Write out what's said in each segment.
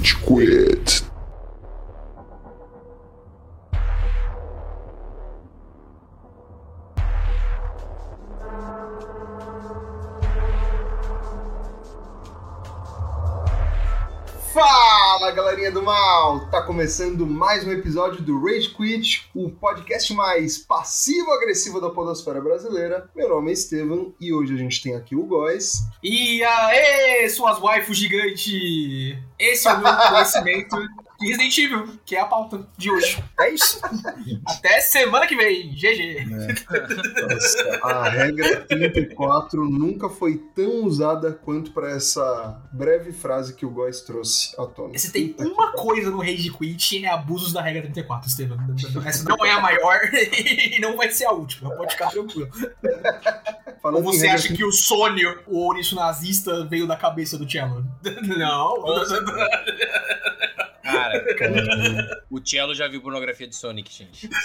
Rage Quit. Galerinha do mal! Tá começando mais um episódio do Rage Quit, o podcast mais passivo-agressivo da podosfera brasileira. Meu nome é Estevam e hoje a gente tem aqui o Góis. E aê, suas waifus gigante! Esse é o meu conhecimento Resident Evil, que é a pauta de hoje. É isso. Até semana que vem. GG. Nossa, a regra 34 nunca foi tão usada quanto para essa breve frase que o Góis trouxe à tona. Se tem uma coisa no Rage Quit é abusos da regra 34, Estevam. Essa não é a maior e não vai ser a última. Pode ficar tranquilo. Falando Ou você regra acha que o Sônio, o ouriço nazista, veio da cabeça do Cello? Não. Cara, 34, o Cello já viu pornografia de Sonic, gente.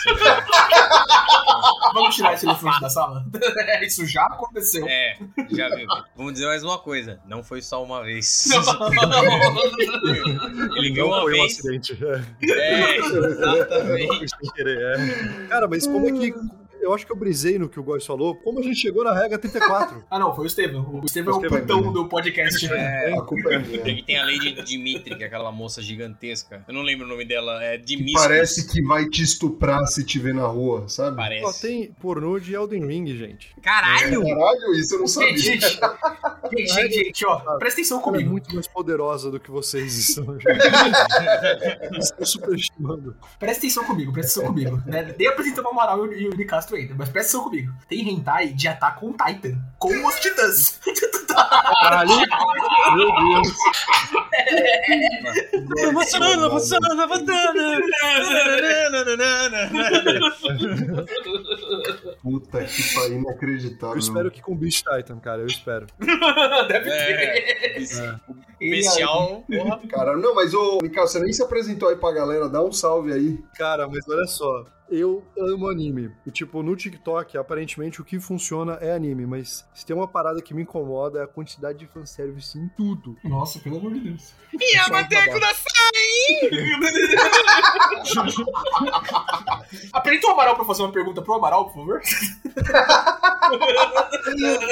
Vamos tirar esse elefante da sala? Isso já aconteceu. É, já viu. Vamos dizer mais uma coisa. Não foi só uma vez. Ele viu uma foi um vez. acidente. É, exatamente. Sem querer, é. Cara, mas como é que. Eu acho que eu brisei no que o Góis falou. Como a gente chegou na regra 34? Ah, não, foi o Estevam. O Estevam é o é putão do podcast. É, A culpa é minha. e tem a Lady Dimitri, que é aquela moça gigantesca. Eu não lembro o nome dela. É Que Dimitri. parece que vai te estuprar se te ver na rua, sabe? Só Parece. tem pornô de Elden Ring, gente. Caralho! Caralho, isso eu não sabia. Gente, gente, gente, gente, ó, presta atenção Ela é comigo. muito mais poderosa do que vocês estão. Estão superestimando. Presta atenção comigo, presta atenção comigo. Né? Dei apresentando o Amaral e o Yuri Castro mas presta atenção comigo. Tem hentai de Attack on Titan, com os titãs. Caralho! Meu Deus! Avançando, avançando, avançando. Puta que pariu, inacreditável. Eu espero que com Beast Titan, cara. Eu espero. Deve É. ter. É. Ele- Bestial. Porra. Cara, não, mas ô, Mikael, você nem se apresentou aí pra galera, dá um salve aí. Cara, mas olha só. Eu amo anime. E, tipo, no TikTok, aparentemente, o que funciona é anime. Mas se tem uma parada que me incomoda é a quantidade de fanservice em tudo. Nossa, pelo amor de Deus. E a Mateco da Apresenta o Amaral pra fazer uma pergunta pro Amaral, por favor.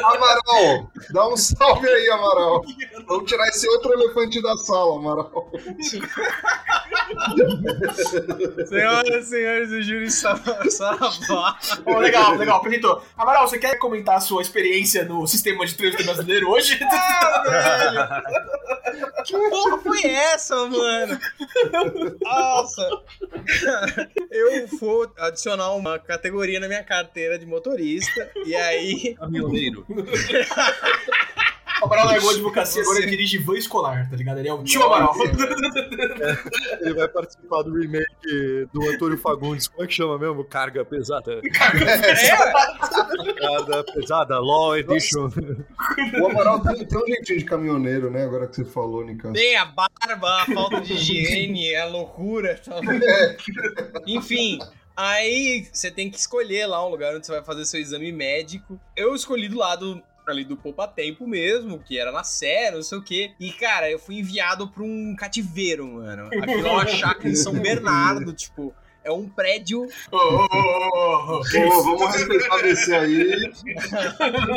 Amaral, dá um salve aí, Amaral. Vamos tirar esse outro elefante da sala, Amaral. Senhoras e senhores, o júri Saravá. Ó, legal, legal, apresentou. Amaral, você quer comentar a sua experiência no sistema de trânsito brasileiro hoje? Que porra foi essa, mano? Nossa! Eu vou adicionar uma categoria na minha carteira de motorista e aí. Caminhoneiro. O Amaral largou a advocacia, agora ele dirige van escolar, tá ligado? Ele é o tio Amaral. Ele vai participar do remake do Antônio Fagundes. Como é que chama mesmo? Carga pesada. Carga pesada, Law Edition. O Amaral tem, tem um jeitinho de caminhoneiro, né? Agora que você falou, Nicão. Tem a barba, a falta de higiene, a loucura. Tá? Enfim. Aí você tem que escolher lá um lugar onde você vai fazer seu exame médico. Eu escolhi do lado ali do Poupa Tempo mesmo, que era na Sé, não sei o quê. E, cara, eu fui enviado pra um cativeiro, mano. Aquilo é uma chácara em São Bernardo, tipo. É um prédio. Ô, ô, ô, ô, ô. Pô, vamos respeitar desse aí.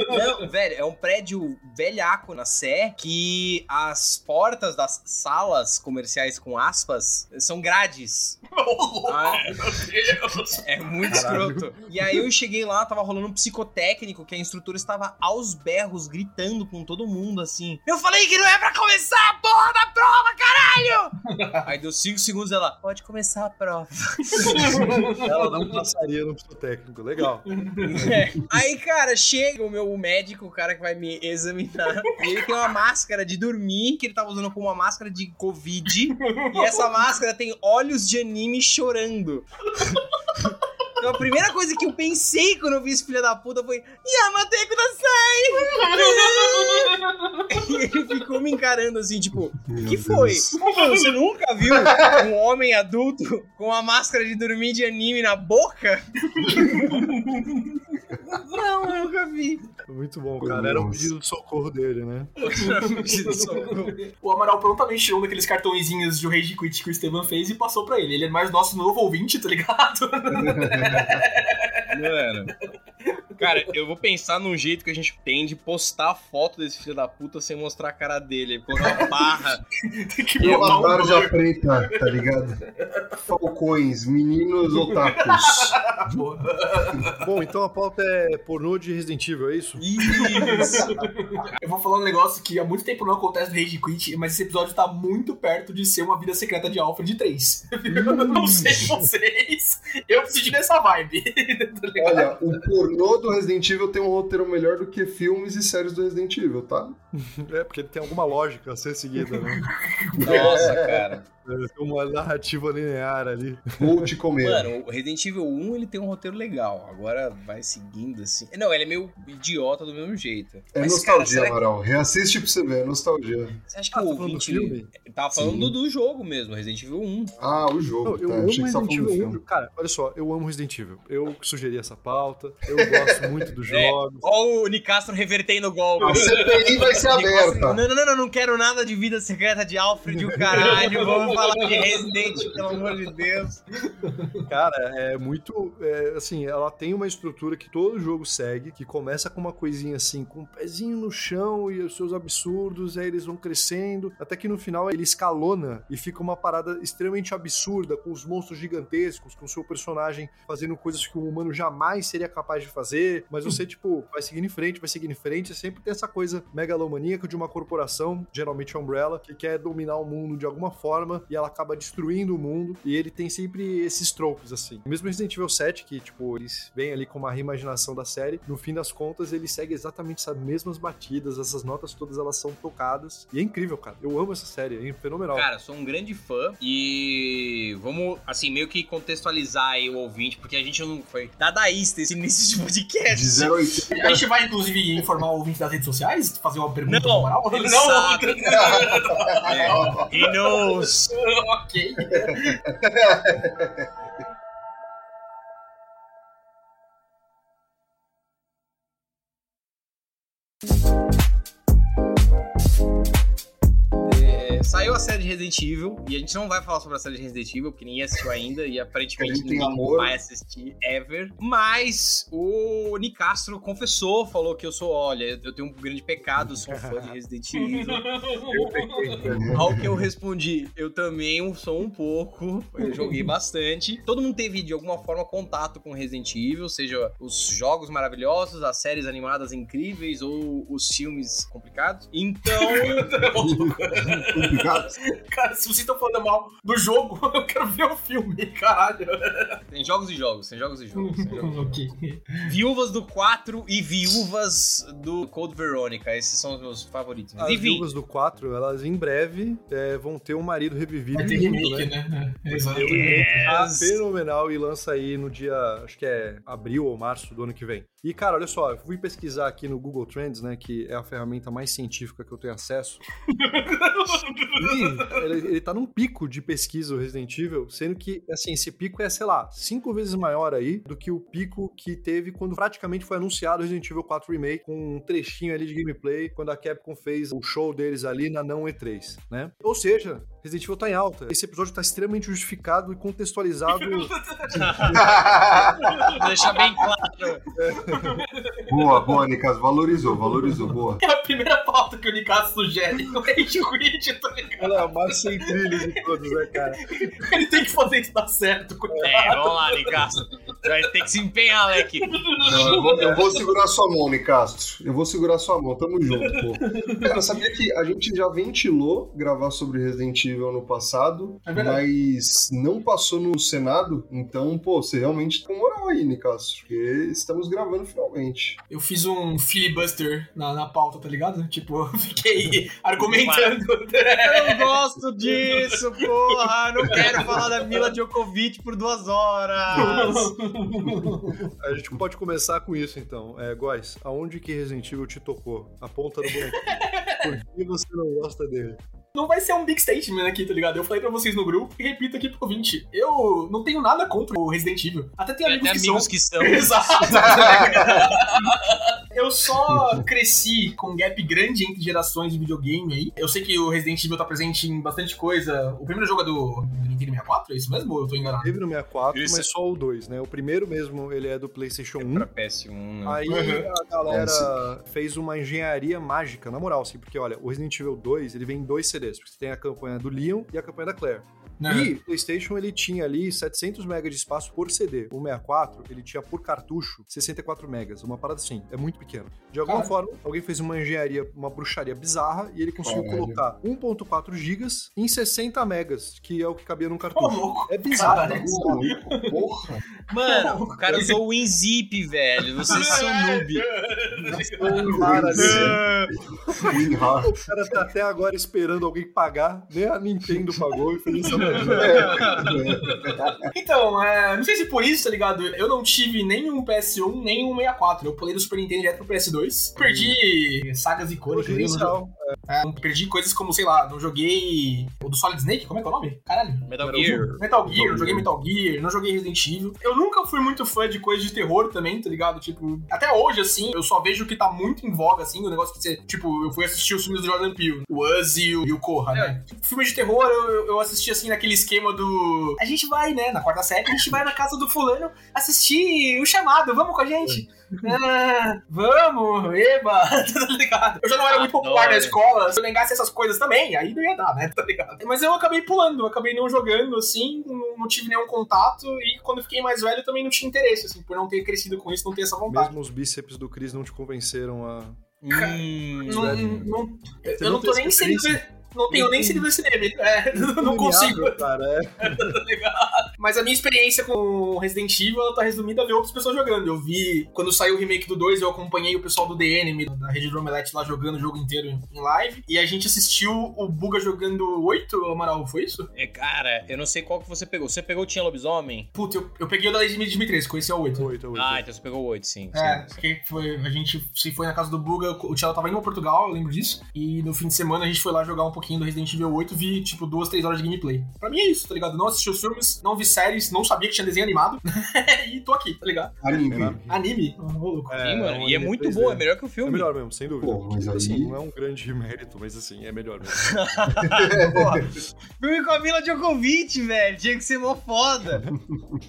Não, velho, é um prédio velhaco na Sé que as portas das salas comerciais com aspas são grades. Ah, Meu Deus. É muito escroto. E aí eu cheguei lá, tava rolando um psicotécnico, que a instrutora estava aos berros, gritando com todo mundo, assim. Eu falei que não é pra começar a porra da prova, caralho! aí deu 5 segundos ela, pode começar a prova. Ela não passaria no psicotécnico. Legal. É. Aí, cara, chega o meu médico, o cara que vai me examinar, e ele tem uma máscara de dormir, que ele tava usando como uma máscara de Covid, e essa máscara tem olhos de anime chorando. Então a primeira coisa que eu pensei quando eu vi esse filho da puta foi Yamate Kudasai! e ele ficou me encarando assim, tipo, Meu que foi? Deus. Você nunca viu um homem adulto com uma máscara de dormir de anime na boca? Não, eu nunca vi. Muito bom, cara. Era um pedido de socorro dele, né? o Amaral prontamente tirou daqueles cartõezinhos de Rage Quit que o Estevam fez e passou pra ele. Ele é mais nosso novo ouvinte, tá ligado? Mano. Cara, eu vou pensar num jeito que a gente tem de postar a foto desse filho da puta sem mostrar a cara dele. Colocar uma barra. que uma tarja preta, tá ligado? Falcões, meninos otakus. Bom, então a pauta é pornô de Resident Evil, é isso? Isso! eu vou falar um negócio que há muito tempo não acontece no Rage Quit, mas esse episódio tá muito perto de ser uma vida secreta de Alfred 3. não sei vocês. Eu preciso dessa vibe. Olha, o pornô do Resident Evil tem um roteiro melhor do que filmes e séries do Resident Evil, tá? É, porque tem alguma lógica a ser seguida, né? Nossa, cara. É uma narrativa linear ali. Vou te comer. Mano, o Resident Evil 1 ele tem um roteiro legal. Agora vai seguindo assim. Não, ele é meio idiota do mesmo jeito. É Mas, nostalgia, cara, Amaral. Que... Reassiste pra você ver, é nostalgia. Você acha que ah, o tá ouvinte. Filme? Tava falando do jogo mesmo, Resident Evil 1. Ah, o jogo. Não, eu tá. amo Resident Evil 1. Cara, olha só, eu amo Resident Evil. Eu sugeri essa pauta. Eu gosto muito dos é, jogos. Ó, o Nicastro revertendo o golpe. A CPI vai ser aberta. Não, não, não, não, não quero nada de vida secreta de Alfred, o caralho. Vamos falar de Resident, pelo amor de Deus. Cara, é muito. É, assim, ela tem uma estrutura que todo jogo segue, que começa com uma coisinha assim, com um pezinho no chão e os seus absurdos, aí eles vão crescendo, até que no final ele escalona e fica uma parada extremamente absurda, com os monstros gigantescos, com o seu personagem fazendo coisas que um humano jamais seria capaz de fazer, mas você, tipo, vai seguindo em frente, vai seguindo em frente, sempre tem essa coisa megalomaníaca de uma corporação, geralmente Umbrella, que quer dominar o mundo de alguma forma e ela acaba destruindo o mundo, e ele tem sempre esses tropes, assim. Mesmo Resident Evil 7, que, tipo, eles vêm ali com uma reimaginação da série, no fim das contas, ele segue exatamente essas mesmas batidas, essas notas todas elas são tocadas, e é incrível, cara. Eu amo essa série, é fenomenal. Cara, sou um grande fã, e vamos, assim, meio que contextualizar aí o ouvinte, porque a gente não foi dadaísta esse início de podcast. De 0 a gente vai, inclusive, informar o ouvinte das redes sociais? Fazer uma pergunta não, moral? Ele não, sabe. é, he knows. ok. Saiu a série de Resident Evil, e a gente não vai falar sobre a série de Resident Evil, porque ninguém assistiu ainda, e aparentemente ninguém amor. vai assistir ever. Mas o Nicastro confessou, falou que eu sou, olha, eu tenho um grande pecado, sou um fã de Resident Evil. Ao que eu respondi, eu também sou um pouco, eu joguei bastante. Todo mundo teve, de alguma forma, contato com Resident Evil, seja os jogos maravilhosos, as séries animadas incríveis ou os filmes complicados. Então. Cara, se vocês estão falando mal do jogo, eu quero ver o filme, caralho. Tem jogos e jogos, tem jogos e jogos. jogos. ok. Viúvas do 4 e Viúvas do Code Veronica. Esses são os meus favoritos. As Enfim. Viúvas do 4, elas em breve é, vão ter um marido revivido. Vai ter remake, né? né? Exato. Yes. Fenomenal e lança aí no dia, acho que é abril ou março do ano que vem. E, cara, olha só, eu fui pesquisar aqui no Google Trends, né, que é a ferramenta mais científica que eu tenho acesso. e ele, ele tá num pico de pesquisa o Resident Evil, sendo que, assim, esse pico é, sei lá, cinco vezes maior aí do que o pico que teve quando praticamente foi anunciado o Resident Evil 4 Remake, com um trechinho ali de gameplay, quando a Capcom fez o show deles ali na não E3, né? Ou seja, Resident Evil tá em alta. Esse episódio tá extremamente justificado e contextualizado. Deixar bem claro. Boa, boa, Nicasso. Valorizou, valorizou, boa. É a primeira pauta que o Nicasso sugere. O Rage Quit, tá ligado? Ela é a mais sem trilha de todos, né, cara? Ele tem que fazer isso dar certo, coitado. É, vamos lá, Nicasso. Vai ter que se empenhar, Alec. Não, eu, vou, eu vou segurar sua mão, Nicastro. Eu vou segurar sua mão. Tamo junto, pô. Cara, sabia que a gente já ventilou gravar sobre Resident Evil no passado, é mas não passou no Senado. Então, pô, você realmente tá com moral aí, Nicastro, porque estamos gravando finalmente. Eu fiz um filibuster na, na pauta, tá ligado? Tipo, eu fiquei argumentando. eu não gosto disso, porra! Não quero falar da Mila Djokovic por duas horas! A gente pode começar com isso, então. É, Góis, aonde que Resident Evil te tocou? A ponta do bonequinho. Por que você não gosta dele? Não vai ser um big statement aqui, tá ligado? Eu falei pra vocês no grupo e repito aqui pro ouvinte. Eu não tenho nada contra o Resident Evil. Até tem amigos, Até que, amigos são. que são. Exato. Eu só cresci com um gap grande entre gerações de videogame aí. Eu sei que o Resident Evil tá presente em bastante coisa. O primeiro jogo é do, do Nintendo 64, é isso mesmo? Ou eu tô enganado? Teve no 64, Isso. mas só o 2, né? O primeiro mesmo, ele é do PlayStation 1. Pra PS1, né? Aí Uhum. a galera fez uma engenharia mágica, na moral, assim, porque olha, o Resident Evil 2, ele vem em dois CDs, porque você tem a campanha do Leon e a campanha da Claire. Né? E o PlayStation ele tinha ali 700 MB de espaço por CD. O 64 ele tinha por cartucho 64 megas, uma parada assim, é muito pequeno. De alguma Caralho. forma, alguém fez uma engenharia, uma bruxaria bizarra e ele conseguiu Caralho. colocar 1.4 gigas em 60 megas, que é o que cabia num cartucho. louco. É bizarro. Caralho. é Porra. Mano, o cara usou o WinZip, velho. Vocês são noob. Cara, WinRAR. O cara tá até agora esperando alguém pagar, nem a Nintendo pagou e fez essa merda. Então, é, não sei se por isso, tá ligado? Eu não tive nem um PS1, nem um 64. Eu pulei do Super Nintendo direto pro PS2. Perdi sagas icônicas. Inicial. É, perdi coisas como, sei lá, não joguei o do Solid Snake, como é que é o nome? Caralho. Metal Metal Gear. Metal Gear, não joguei Metal Gear, não joguei Resident Evil. Eu nunca fui muito fã de coisas de terror também, tá ligado? Tipo, até hoje, assim, eu só vejo que tá muito em voga, assim, o negócio que você. Tipo, eu fui assistir os filmes do Jordan Peele, o Us e o, Corra, né? Tipo, filme de terror, eu, eu assisti, assim, naquele esquema do. A gente vai, né, na quarta série, a gente vai na casa do fulano assistir o chamado, vamos com a gente? Ah, vamos, eba, tá ligado? Eu já não era muito popular Adoro. na escola, se eu negasse essas coisas também, aí não ia dar, né, tá ligado? Mas eu acabei pulando, eu acabei não jogando, assim, não, tive nenhum contato, e quando fiquei mais velho também não tinha interesse, assim, por não ter crescido com isso, não ter essa vontade. Mesmo os bíceps do Chris não te convenceram a. Hum, Não, não- eu, não não tô nem inserido. Não tenho nem inserido nesse meme. É, não consigo. Cara, é. tá ligado? Mas a minha experiência com Resident Evil ela tá resumida a ver outras pessoas jogando. Eu vi, quando saiu o remake do 2, eu acompanhei o pessoal do DN, da rede do Omelete, lá jogando o jogo inteiro em live. E a gente assistiu o Buga jogando 8, Amaral, foi isso? é, cara, eu não sei qual que você pegou. Você pegou o Tinha Lobisomem? Puta, eu, eu peguei o da Lady 2013, conheci o 8. Oito, oito. Ah, então você pegou o 8, sim. É, sim. porque foi, a gente se foi na casa do Buga, o Thiago tava indo pra Portugal, eu lembro disso. E no fim de semana a gente foi lá jogar um pouquinho do Resident Evil 8, vi tipo duas, três horas de gameplay. Pra mim é isso, tá ligado? Não assisti os filmes, não vi séries, não sabia que tinha desenho animado. e tô aqui, tá ligado? Anime. Anime. Sim, mano. e é muito 3D. bom, é melhor que o É filme. melhor mesmo, sem dúvida. Pô, mas Tipo assim, aí- não é um grande mérito, mas assim, é melhor mesmo. Filme com a Mila Djokovic, velho. Tinha que ser mó foda.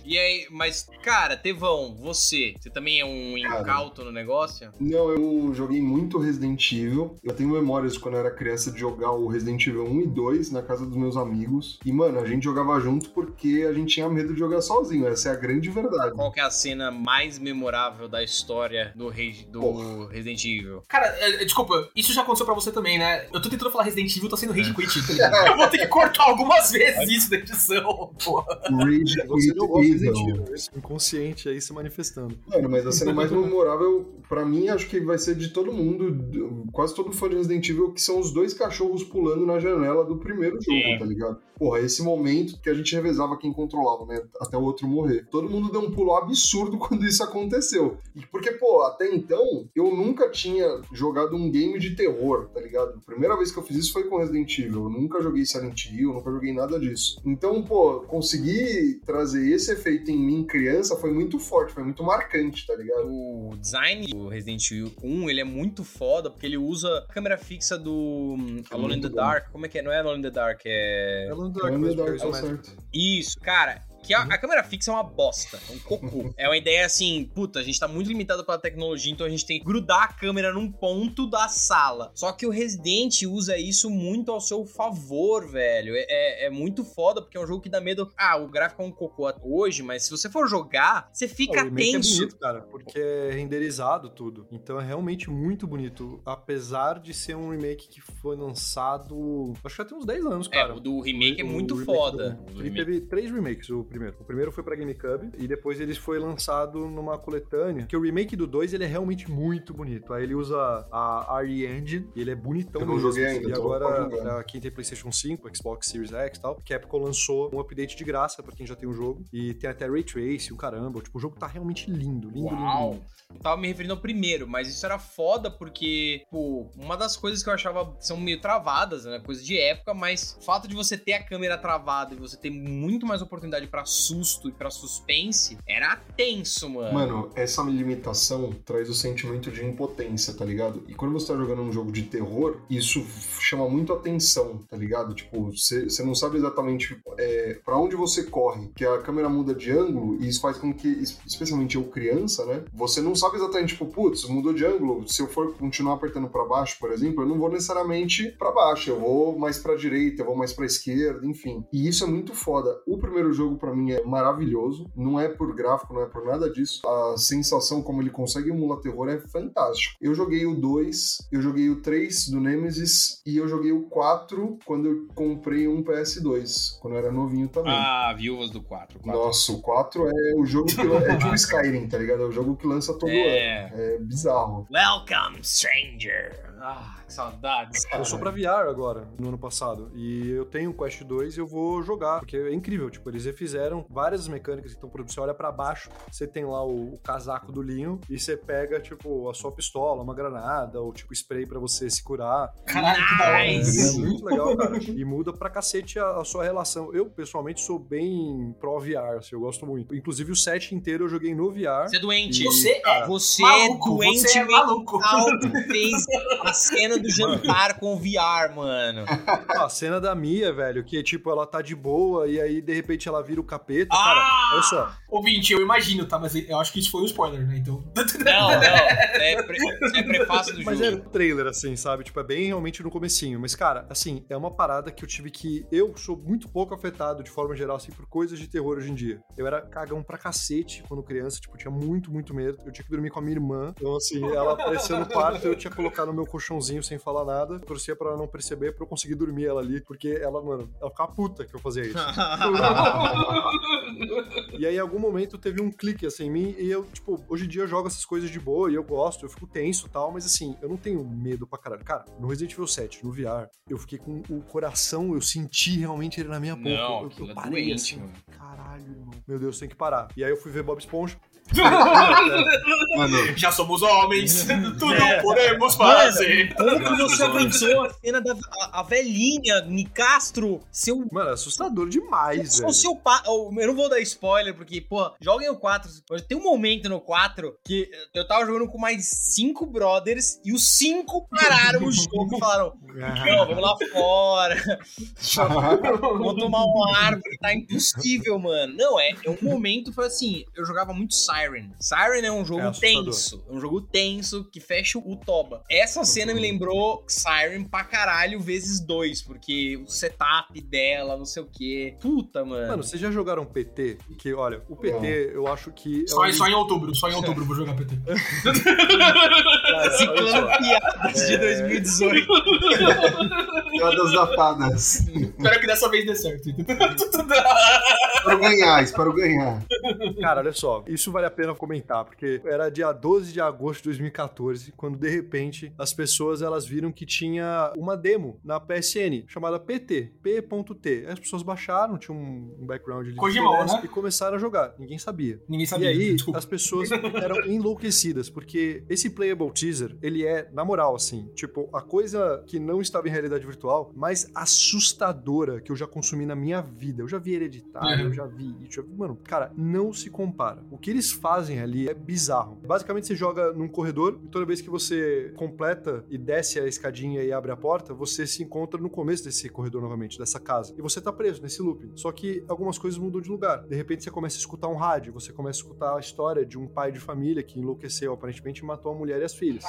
e aí, mas, cara, Tevão, você, você também é um Cara. incauto no negócio? Não, eu joguei muito Resident Evil. Eu tenho memórias quando eu era criança de jogar o Resident Evil 1 e 2 na casa dos meus amigos. E, mano, a gente jogava junto porque a gente tinha medo de jogar sozinho. Essa é a grande verdade. Qual que é a cena mais memorável da história do, Re- do Porra. Resident Evil? Cara, é, desculpa, isso já aconteceu pra você também, né? Eu tô tentando falar Resident Evil, tá sendo Rage Quit, tá? Eu vou ter que cortar algumas vezes isso da edição, porra. Rage Quit esse inconsciente aí se manifestando. Mano, mas a cena mais memorável, pra mim, acho que vai ser de todo mundo, quase todo fã de Resident Evil, que são os dois cachorros pulando na janela do primeiro jogo, Sim. tá ligado? Porra, esse momento que a gente revezava quem controlava, né? Até o outro morrer. Todo mundo deu um pulo absurdo quando isso aconteceu. E porque, pô, até então, eu nunca tinha jogado um game de terror, tá ligado? A primeira vez que eu fiz isso foi com Resident Evil. Eu nunca joguei Silent Hill, nunca joguei nada disso. Então, pô, conseguir trazer esse efeito em mim, criança, foi muito forte, foi muito marcante, tá ligado? O design do Resident Evil 1, ele é muito foda, porque ele usa a câmera fixa do hum, Alone in the. Dark. Como é que é? Não é Alone in the Dark, é... Ela não dá Ainda dá coisa só mais- certo. Isso, cara. Que a, a câmera fixa é uma bosta, é um cocô. É uma ideia assim, puta, a gente tá muito limitado pela tecnologia, então a gente tem que grudar a câmera num ponto da sala. Só que o Resident usa isso muito ao seu favor, velho. É, é- é muito foda, porque é um jogo que dá medo. Ah, o gráfico é um cocô hoje, mas se você for jogar, você fica o remake tenso. é bonito, cara, porque é renderizado tudo. Então é realmente muito bonito. Apesar de ser um remake que foi lançado. Acho que já tem uns 10 anos, É, cara. o do remake é O muito remake foda. do- Ele remake- teve três remakes: o primeiro. O primeiro foi pra GameCube e depois ele foi lançado numa coletânea, que o remake do 2 ele é realmente muito bonito. Aí ele usa a RE Engine e ele é bonitão Eu não joguei ainda, E agora, pra quem tem PlayStation 5, Xbox Series X e tal, Capcom lançou um update de graça pra quem já tem o jogo. E tem até Ray Trace, o caramba. Tipo, o jogo tá realmente lindo, lindo, lindo, Uau! lindo. Eu tava me referindo ao primeiro, mas isso era foda porque, pô, uma das coisas que eu achava são meio travadas, né? Coisa de época, mas o fato de você ter a câmera travada e você ter muito mais oportunidade pra susto e pra suspense era tenso, mano. Mano, essa limitação traz o sentimento de impotência, tá ligado? E quando você tá jogando um jogo de terror, isso chama muito atenção, tá ligado? Tipo, você não sabe exatamente é, para onde você corre, que a câmera muda de ângulo e isso faz com que, es- especialmente eu criança, né? Você não sabe exatamente, tipo, putz, mudou de ângulo. Se eu for continuar apertando pra baixo, por exemplo, eu não vou necessariamente pra baixo, eu vou mais pra direita, eu vou mais pra esquerda, enfim. E isso é muito foda. O primeiro jogo pra mim é maravilhoso, não é por gráfico, não é por nada disso. A sensação como ele consegue emular terror é fantástico. Eu joguei o 2, eu joguei o 3 do Nemesis e eu joguei o 4 quando eu comprei um PS2, quando eu era novinho também. Ah, Viúvas do 4. Nossa, o 4 é o jogo que é tipo Skyrim, tá ligado? É o jogo que lança todo É. ano. É bizarro. Welcome, stranger. Ah, que saudades, cara. Eu sou pra VR agora, no ano passado. E eu tenho o Quest 2 e eu vou jogar, porque é incrível. Tipo, eles refizeram várias mecânicas que estão por Você olha pra baixo, você tem lá o, o casaco do linho e você pega, tipo, a sua pistola, uma granada, ou tipo, spray pra você se curar. Caralho. Nice. É muito legal, cara. E muda pra cacete a, a sua relação. Eu, pessoalmente, sou bem pro VR, assim, eu gosto muito. Inclusive, o set inteiro eu joguei no VR. Você é doente. Você é Você maluco, é doente você é maluco. mental que fez a cena do jantar com o VR, mano. A cena da Mia, velho, que tipo, ela tá de boa e aí de repente ela vira o capeta. Ah! Cara, olha só. Ouvinte, eu imagino, tá? Mas eu acho que isso foi um spoiler, né? Então. Não, não. É, pre- é prefácio do Mas jogo. era um trailer, assim, sabe? Tipo, é bem realmente no comecinho. Mas, cara, assim, é uma parada que eu tive que. Eu sou muito pouco afetado, de forma geral, assim, por coisas de terror hoje em dia. Eu era cagão pra cacete quando criança, tipo, tinha muito, muito medo. Eu tinha que dormir com a minha irmã. Então, assim, ela apareceu no quarto, eu tinha que colocar no meu colchãozinho sem falar nada. Torcia pra ela não perceber, pra eu conseguir dormir ela ali. Porque ela, mano, ela ficava puta que eu fazia isso. E aí, em algum momento, teve um clique assim em mim, e eu, tipo, hoje em dia eu jogo essas coisas de boa e eu gosto, eu fico tenso e tal, mas assim, eu não tenho medo pra caralho. Cara, no Resident Evil 7, no VR, eu fiquei com o coração, eu senti realmente ele na minha boca. Não, eu, eu é parei doente, assim, mano. caralho, irmão. Meu Deus, tem que parar. E aí eu fui ver Bob Esponja. Mano, Já somos homens, tudo É. podemos fazer. Como que você aguentou a cena da a, a velhinha, Nicastro, seu. Mano, é assustador demais, velho. seu pai. Eu não vou dar spoiler, porque, pô, joguem o 4. Mas Tem um momento no 4 que eu tava jogando com mais cinco brothers e os cinco pararam o jogo e falaram: Não, vamos lá fora. Vou tomar um ar, porque tá impossível, mano. Não, é, é um momento foi assim, eu jogava muito Siren. Siren é um jogo É tenso, é um jogo tenso que fecha o toba. Essa cena me lembrou Siren pra caralho vezes dois, porque o setup dela, não sei o quê. Puta, mano. Mano, vocês já jogaram PT? Que, olha, o PT, eu acho que. é Só, um- só em outubro, só em outubro vou jogar PT. Ciclano. Piadas de 2018. piadas datadas. Espero que dessa vez dê certo. Espero ganhar, espero ganhar. Cara, olha só, isso vale a pena comentar, porque era dia 12 de agosto de 2014, quando de repente as pessoas elas viram que tinha uma demo na PSN chamada PT, P.T. Aí As pessoas baixaram, tinha um background de freelance né? e começaram a jogar. Ninguém sabia. Ninguém E sabia. aí, desculpa. as pessoas eram enlouquecidas, porque esse playable teaser, ele é, na moral, assim, tipo, a coisa que não estava em realidade virtual, mais assustadora que eu já consumi na minha vida. Eu já vi Hereditário, Uhum. Já vi isso, já vi- mano, cara, não se compara. O que eles fazem ali é bizarro. Basicamente, você joga num corredor, e toda vez que você completa e desce a escadinha e abre a porta, você se encontra no começo desse corredor novamente, dessa casa. E você tá preso nesse looping. Só que algumas coisas mudam de lugar. De repente, você começa a escutar um rádio, você começa a escutar a história de um pai de família que enlouqueceu, aparentemente, e matou a mulher e as filhas.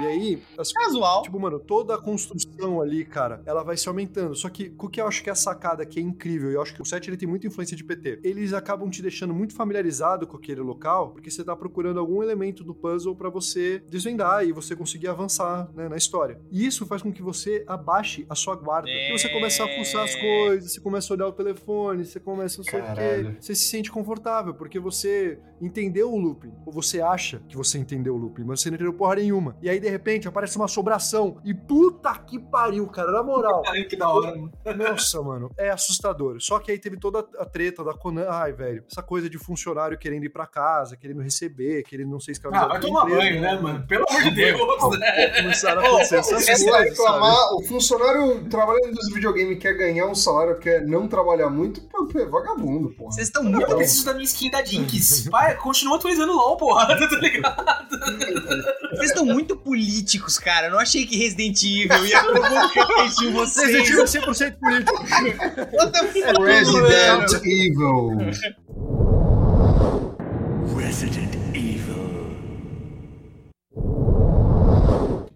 E aí, as, casual. Tipo, mano, toda a construção ali, cara, ela vai se aumentando. Só que o que eu acho que é a sacada que é incrível, e eu acho que o set ele tem muita influência de PT. Eles acabam te deixando muito familiarizado com aquele local, porque você tá procurando algum elemento do puzzle para você desvendar e você conseguir avançar né, na história. E isso faz com que você abaixe a sua guarda. É... E você começa a fuçar as coisas, você começa a olhar o telefone, você começa a sei o quê. Você se sente confortável, porque você entendeu o looping. Ou você acha que você entendeu o looping, mas você não entendeu porra nenhuma. E aí, de repente, aparece uma sobração. E puta que pariu, cara, na moral. que da hora, mano. Nossa, mano, é assustador. Só que aí teve toda a treta da Conan. Ai, velho, essa coisa de funcionário querendo ir pra casa, querendo receber, querendo não ser escravizado. Ah, vai tomar banho, né, mano? Pelo amor de Deus, né? Começaram a acontecer essas coisas. reclamar, o funcionário trabalhando nos videogames quer ganhar um salário, quer não trabalhar muito, pô, é vagabundo, porra. Vocês estão muito. Eu preciso da minha skin da Jinx. Vai, continua atualizando LOL, porra, tá ligado? Vocês estão muito políticos, cara. Eu não achei que Resident Evil ia provocar isso em vocês. Resident Evil é 100% político. What the fuck? Resident Evil. Resident Evil.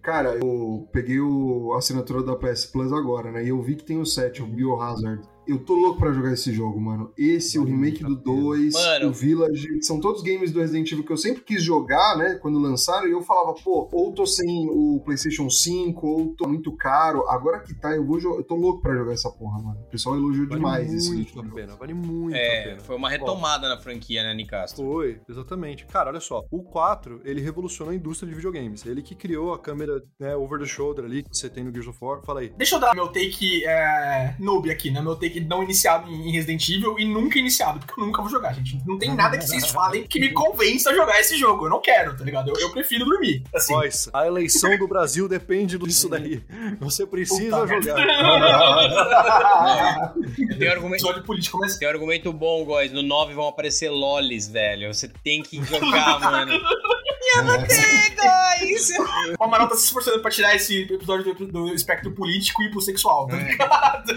Cara, eu peguei o, a assinatura da PS Plus agora, né? E eu vi que tem o 7, o Biohazard. Eu tô louco pra jogar esse jogo, mano. Esse, o remake do 2, o Village, são todos games do Resident Evil que eu sempre quis jogar, né? Quando lançaram, e eu falava, pô, ou tô sem o PlayStation 5, ou tô muito caro. Agora que tá, eu vou Eu tô louco pra jogar essa porra, mano. O pessoal elogiou vale demais muito esse Muito a pena, vale muito é, a pena. Foi uma retomada na franquia, né, Nicastro? Foi, exatamente. Cara, olha só. O 4, ele revolucionou a indústria de videogames. Ele que criou a câmera né, over the shoulder ali que você tem no Gears of War. Fala aí. Deixa eu dar meu take é, noob aqui, né? Meu take não iniciado em Resident Evil e nunca iniciado, porque eu nunca vou jogar, gente. Não tem nada que vocês falem que me convença a jogar esse jogo. Eu não quero, tá ligado? Eu, eu prefiro dormir. Assim. Pois, a eleição do Brasil depende disso daí. Você precisa Puta jogar. tem, argumento, político, mas... tem argumento bom, guys. No 9 vão aparecer lolis, velho. Você tem que jogar, mano. Não tenho, guys! O Amaral tá se esforçando pra tirar esse episódio do, do espectro político e pro sexual, tá é. ligado?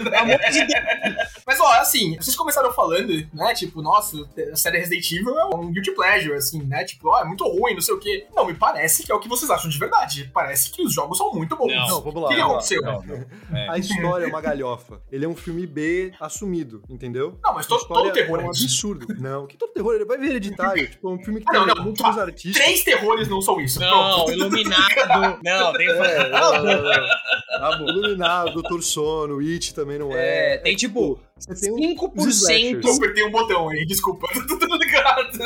Mas, ó, assim, vocês começaram falando, né? Tipo, nossa, a série Resident Evil é um guilty pleasure, assim, né? Tipo, ó, é muito ruim, não sei o quê. Não, me parece que é o que vocês acham de verdade. Parece que os jogos são muito bons. Não, não vamos lá. O que, aconteceu? Não, não. É. A história é uma galhofa. Ele é um filme B assumido, entendeu? Não, mas todo, todo terror é um absurdo. Não, que todo terror? Ele vai ver hereditário. tipo, é um filme que ah, tem não, não, muitos tá. artistas. Três terrores não são isso. Não, Pronto. Iluminado. não, tem. É, não, não. Iluminado, Doutor Sono, It também não é. É, tem tipo. Você tem 5%. Eu apertei um botão aí, desculpa. Tudo ligado.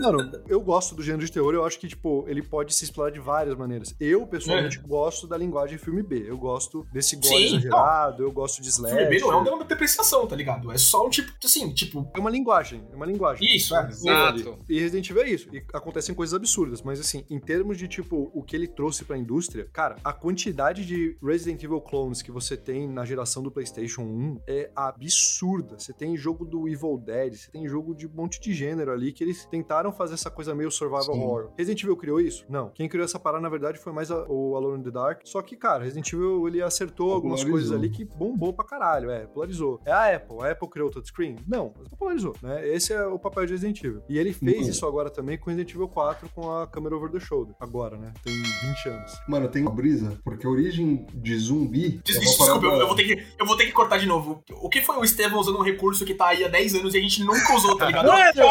Mano, eu gosto do gênero de terror, eu acho que, tipo, ele pode se explorar de várias maneiras. Eu, pessoalmente, é. gosto da linguagem filme B. Eu gosto desse gore exagerado, não. eu gosto de slash. Filme B não é um drama de depreciação, tá ligado? É só um tipo, assim, tipo... É uma linguagem, é uma linguagem. Isso, é. Exato. E Resident Evil é isso. E acontecem coisas absurdas, mas, assim, em termos de, tipo, o que ele trouxe pra indústria, cara, a quantidade de Resident Evil clones que você tem na geração do PlayStation 1 é absurda. Você tem jogo do Evil Dead, você tem jogo de um monte de gênero ali que eles tentaram fazer essa coisa meio survival Sim. horror. Resident Evil criou isso? Não. Quem criou essa parada, na verdade, foi mais a, o Alone in the Dark. Só que, cara, Resident Evil, ele acertou algumas coisas ali que bombou pra caralho, é, polarizou. É a Apple. A Apple criou o touchscreen? Não, mas polarizou, né? Esse é o papel de Resident Evil. E ele fez uhum. isso agora também com Resident Evil 4 com a câmera over the shoulder. Agora, né? Tem 20 anos. Mano, tem uma brisa, porque a origem de zumbi... Des, é desculpa, eu, eu, vou ter que, eu vou ter que cortar de novo. O que foi o Estevam usando um recurso que tá aí há 10 anos e a gente nunca usou, tá ligado? eu, até,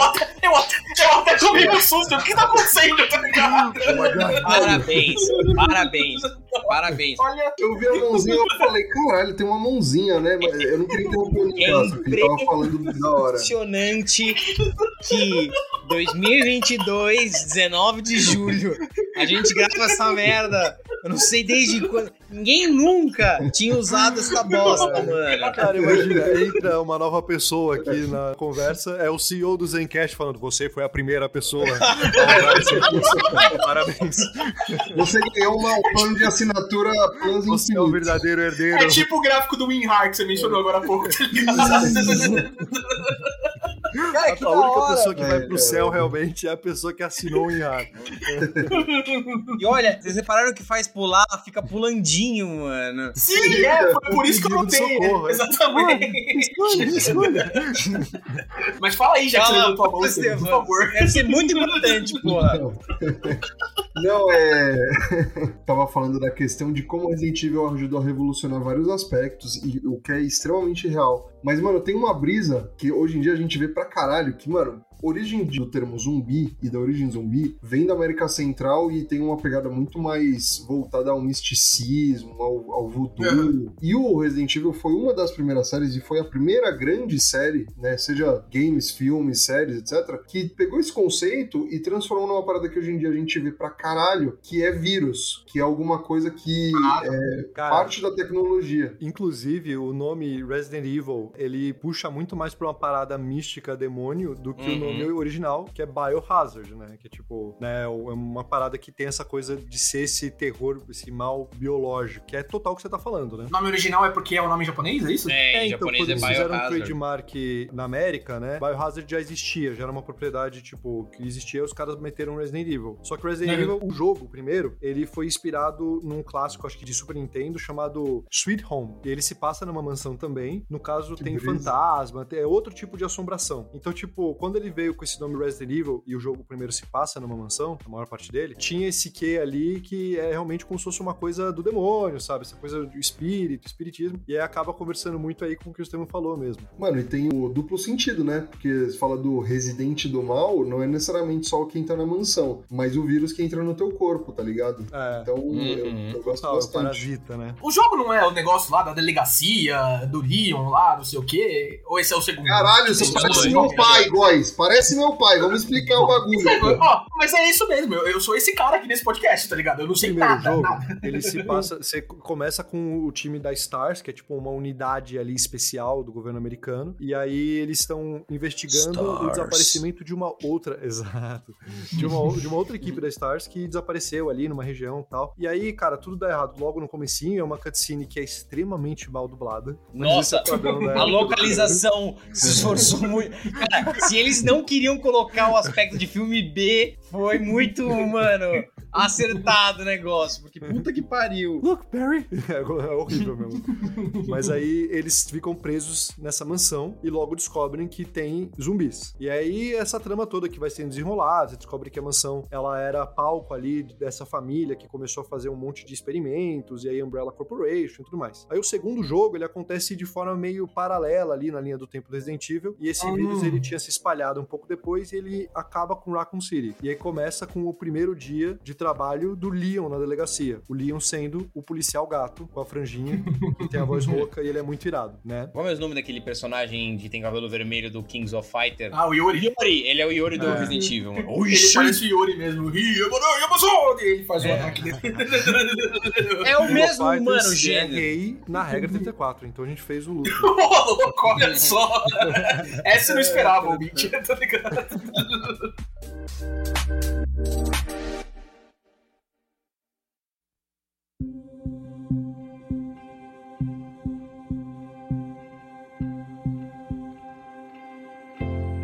eu, até, eu até tomei um susto. O que tá acontecendo, tá ligado? Parabéns, parabéns, parabéns. Olha, eu vi a mãozinha e falei, caralho, tem uma mãozinha, né? Eu não queria interromper o Nicasso, porque ele tava falando da hora. Impressionante que 2022, 19 de julho, a gente grava essa merda. Eu não sei desde quando. Ninguém nunca tinha usado essa bosta, mano. Cara, imagina, entra uma nova pessoa aqui na conversa, é o CEO do Zencast falando: Você foi a primeira pessoa Parabéns. Você ganhou uma, um plano de assinatura Plus Você é o verdadeiro herdeiro. É tipo o gráfico do WinRAR que você mencionou agora há pouco, tá Cara, a única hora, pessoa que vai pro céu realmente é a pessoa que assinou em ar. e olha, vocês repararam que faz pular, fica pulandinho, mano. Sim, é, foi por isso que eu notei. Socorro, Exatamente. Escolha, Mas fala aí, já que você levantou a mão, por favor. Deve ser muito importante, porra. Não, é. Tava falando da questão de como Resident Evil ajudou a revolucionar vários aspectos, e o que é extremamente real. Mas, mano, tem uma brisa que hoje em dia a gente vê pra caralho, que, mano, origem do termo zumbi e da origem zumbi vem da América Central e tem uma pegada muito mais voltada ao misticismo, ao, ao voodoo. Uhum. E o Resident Evil foi uma das primeiras séries e foi a primeira grande série, né, seja games, filmes, séries, etc, que pegou esse conceito e transformou numa parada que hoje em dia a gente vê pra caralho, que é vírus, que é alguma coisa que ah, é cara, parte da tecnologia. Inclusive, o nome Resident Evil, ele puxa muito mais pra uma parada mística, demônio, do que uhum. o nome nome uhum. original, que é Biohazard, né? Que é tipo, né, é uma parada que tem essa coisa de ser esse terror, esse mal biológico, que é total o que você tá falando, né? O nome original é porque é o nome japonês, é isso? É, é então, japonês quando é eles fizeram um trademark na América, né? Biohazard já existia, já era uma propriedade, tipo, que existia, os caras meteram Resident Evil. Só que Resident uhum. Evil, o jogo, primeiro, ele foi inspirado num clássico, acho que de Super Nintendo, chamado Sweet Home. E ele se passa numa mansão também. No caso, que tem brisa. fantasma, é outro tipo de assombração. Então, tipo, quando ele veio com esse nome Resident Evil e o jogo primeiro se passa numa mansão, a maior parte dele, tinha esse que ali que é realmente como se fosse uma coisa do demônio, sabe? Essa coisa do espírito, espiritismo. E aí acaba conversando muito aí com o que o Estevam falou mesmo. Mano, e tem o duplo sentido, né? Porque você fala do residente do mal, não é necessariamente só quem tá na mansão, mas o vírus que entra no teu corpo, tá ligado? É. Então, uhum. eu, eu, gosto ah, bastante. Parasita, né? O jogo não é o negócio lá da delegacia, do Leon lá, não sei o quê? Ou esse é o segundo? Caralho, você parece meu pai, Góis. Parece meu pai, vamos explicar o bagulho. Ó, mas é isso mesmo, eu, eu, sou esse cara aqui nesse podcast, tá ligado? Eu não sei Primeiro nada, jogo, nada. Ele se passa, você começa com o time da Stars, que é tipo uma unidade ali especial do governo americano, e aí eles estão investigando Stars. o desaparecimento de uma outra, exato, de uma, de uma outra equipe da Stars que desapareceu ali numa região e tal. E aí, cara, tudo dá errado logo no comecinho, é uma cutscene que é extremamente mal dublada. Nossa, é a localização se esforçou muito. Cara, se eles não queriam colocar o aspecto de filme B, foi muito, mano, acertado o negócio. Porque puta que pariu. Look, Barry. É, é horrível mesmo. Mas aí eles ficam presos nessa mansão e logo descobrem que tem zumbis. E aí essa trama toda que vai sendo desenrolada, você descobre que a mansão ela era palco ali dessa família que começou a fazer um monte de experimentos e aí Umbrella Corporation e tudo mais. Aí o segundo jogo ele acontece de forma meio paralela ali na linha do tempo do Resident Evil e esse vírus ele tinha se espalhado um pouco depois e ele acaba com Raccoon City. E aí começa com o primeiro dia de trabalho do Leon na delegacia. O Leon sendo o policial gato com a franjinha, que tem a voz rouca e ele é muito irado, né? Qual é o nome daquele personagem de tem cabelo vermelho do Kings of Fighter? Ah, o Yori. Yori, ele é o Yori do é. Resident Evil. Ele parece o Yori mesmo. Ele faz o é. ataque dele. É o mesmo, mano, gênero. na regra 34, então a gente fez o luto. olha só. Essa eu não esperava, o tá ligado?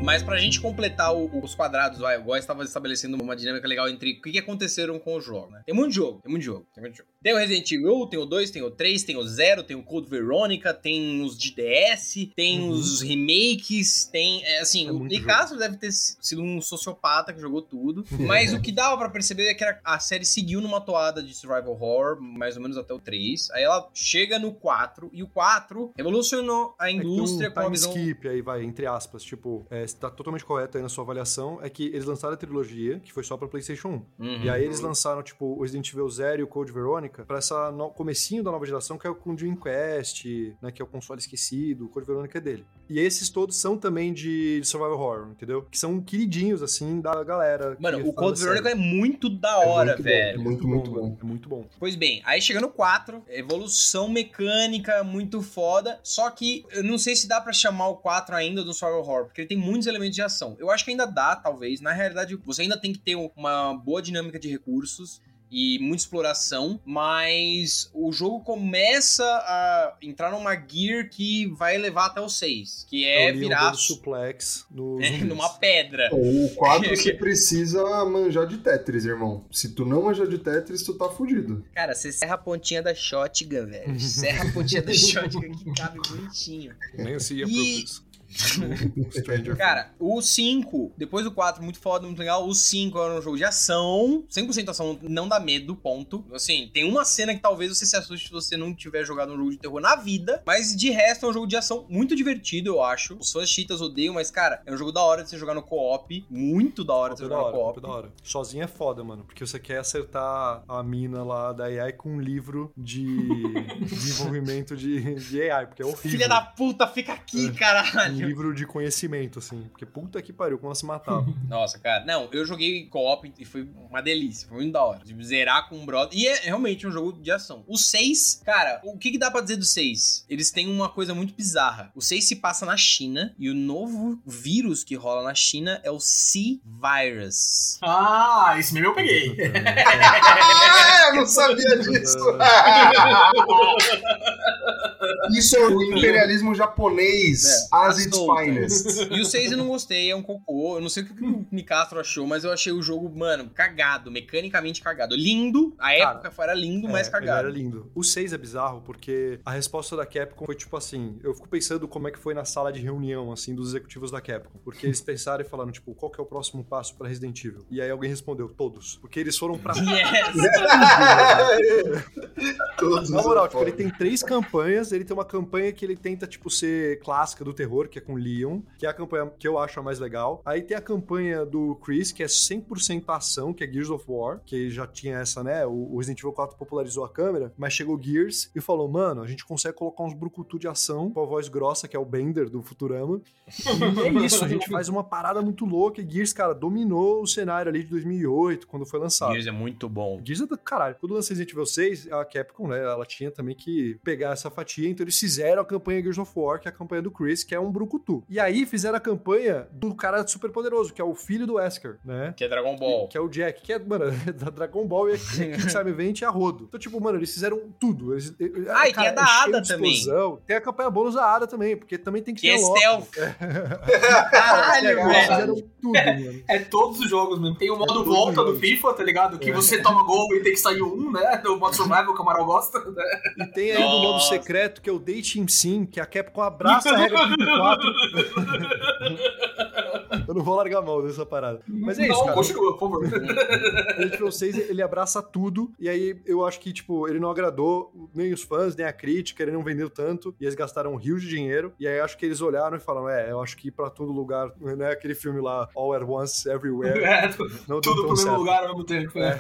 Mas pra gente completar o, os quadrados, vai, o Góis estava estabelecendo uma dinâmica legal entre o que, que aconteceram com o jogo, né? Tem muito jogo, tem muito jogo, tem muito jogo. Tem o Resident Evil, tem o 2, tem o 3, tem o 0, tem o Code Veronica, tem os de DS, tem uhum. os remakes, tem, é, assim, é o Picasso deve ter sido um sociopata que jogou tudo, mas o que dava para perceber é que a série seguiu numa toada de survival horror, mais ou menos até o 3, aí ela chega no 4, e o 4 revolucionou a indústria é um com a visão... skip aí, vai, entre aspas, tipo, é, está totalmente correto aí na sua avaliação, é que eles lançaram a trilogia, que foi só pra PlayStation 1. Uhum. E aí eles lançaram, tipo, o Resident Evil 0 e o Code Veronica pra essa no... comecinho da nova geração, que é o com Dreamcast, né, que é o console esquecido, o Code Veronica é dele. E esses todos são também de survival horror, entendeu? Que são queridinhos, assim, da galera. Mano, o Code Veronica é muito da hora, é muito velho. Bom, é muito, muito, bom, bom. É muito bom. Pois bem, aí chega no 4, evolução mecânica muito foda, só que eu não sei se dá para chamar o 4 ainda do survival horror, porque ele tem muitos elementos de ação. Eu acho que ainda dá, talvez. Na realidade, você ainda tem que ter uma boa dinâmica de recursos e muita exploração, mas o jogo começa a entrar numa gear que vai levar até o 6, que é, é virar suplex no é, numa pedra. O 4 você precisa manjar de Tetris, irmão. Se tu não manjar de Tetris, tu tá fudido. Cara, você serra a pontinha da shotgun, velho. serra a pontinha da shotgun que cabe bonitinho. Nem se ia e... Cara, o 5, depois do 4, muito foda, muito legal. O 5 era um jogo de ação, 100% ação, não dá medo, ponto. Assim, tem uma cena que talvez você se assuste se você não tiver jogado um jogo de terror na vida, mas de resto é um jogo de ação muito divertido, eu acho. Os fãs cheatas odeiam, mas, cara, é um jogo da hora de você jogar no co-op, muito da hora de você jogar no co-op. da hora. Sozinho é foda, mano, porque você quer acertar a mina lá da AI com um livro de desenvolvimento de, de AI, porque é horrível. Filha da puta, fica aqui, é. caralho. Livro de conhecimento, assim, porque puta que pariu, como ela se matava. Nossa, cara, não, eu joguei co-op e foi uma delícia, foi muito da hora. De zerar com um brother. E é realmente um jogo de ação. O 6, cara, o que, que dá pra dizer do 6? Eles têm uma coisa muito bizarra. O 6 se passa na China e o novo vírus que rola na China é o C-Virus. Ah, esse mesmo eu peguei. ah, eu não sabia disso. Isso é o imperialismo japonês, é, as its finest. E o 6 eu não gostei, é um cocô. Eu não sei o que o Nicastro achou, mas eu achei o jogo, mano, cagado, mecanicamente cagado. Lindo, a época Cara, era lindo, é, mas cagado. era lindo. O 6 é bizarro porque a resposta da Capcom foi tipo assim, eu fico pensando como é que foi na sala de reunião, assim, dos executivos da Capcom. Porque eles pensaram e falaram, tipo, qual que é o próximo passo pra Resident Evil? E aí alguém respondeu, todos. Porque eles foram pra... Yes! todos. Na moral, tipo, ele tem três campanhas, ele tem uma campanha que ele tenta, tipo, ser clássica do terror, que é com Leon, que é a campanha que eu acho a mais legal. Aí tem a campanha do Chris, que é 100% ação, que é Gears of War, que já tinha essa, né? O Resident Evil 4 popularizou a câmera, mas chegou Gears e falou, mano, a gente consegue colocar uns brucutu de ação com a voz grossa, que é o Bender do Futurama. E é isso, a gente faz uma parada muito louca e Gears, cara, dominou o cenário ali de 2008, quando foi lançado. Gears é muito bom. Gears é do caralho. Quando lançou Resident Evil 6, a Capcom, né, ela tinha também que pegar essa fatia, então eles fizeram a campanha Gears of War, que é a campanha do Chris, que é um brucutu. E aí fizeram a campanha do cara super poderoso, que é o filho do Wesker, né? Que é Dragon Ball. Que é o Jack, que é, mano, da Dragon Ball e a Kickstarter Event e a Rodo. Então, tipo, mano, eles fizeram tudo. Eles, ah, e tem a da é Ada também. Tem a campanha bônus da Ada também, porque também tem que, que ter é stealth. Caralho, velho. Tudo, é, é, todos os jogos mesmo. Tem o modo é volta do FIFA, tá ligado? Que é. você toma gol e tem que sair um, né? Do modo survival que o Amaral gosta. Né? E tem aí do modo secreto, que é o Dating Sim, que a Capcom abraça a regra 34. Eu não vou largar a mão dessa parada. Mas é isso, não, cara. continua, por favor. Resident Evil 6, ele abraça tudo, e aí eu acho que, tipo, ele não agradou nem os fãs, nem a crítica, ele não vendeu tanto, e eles gastaram rios de dinheiro, e aí acho que eles olharam e falaram, é, eu acho que ir pra todo lugar, né, aquele filme lá, All at Once, Everywhere. É, não tudo pro mesmo lugar ao mesmo tempo, é.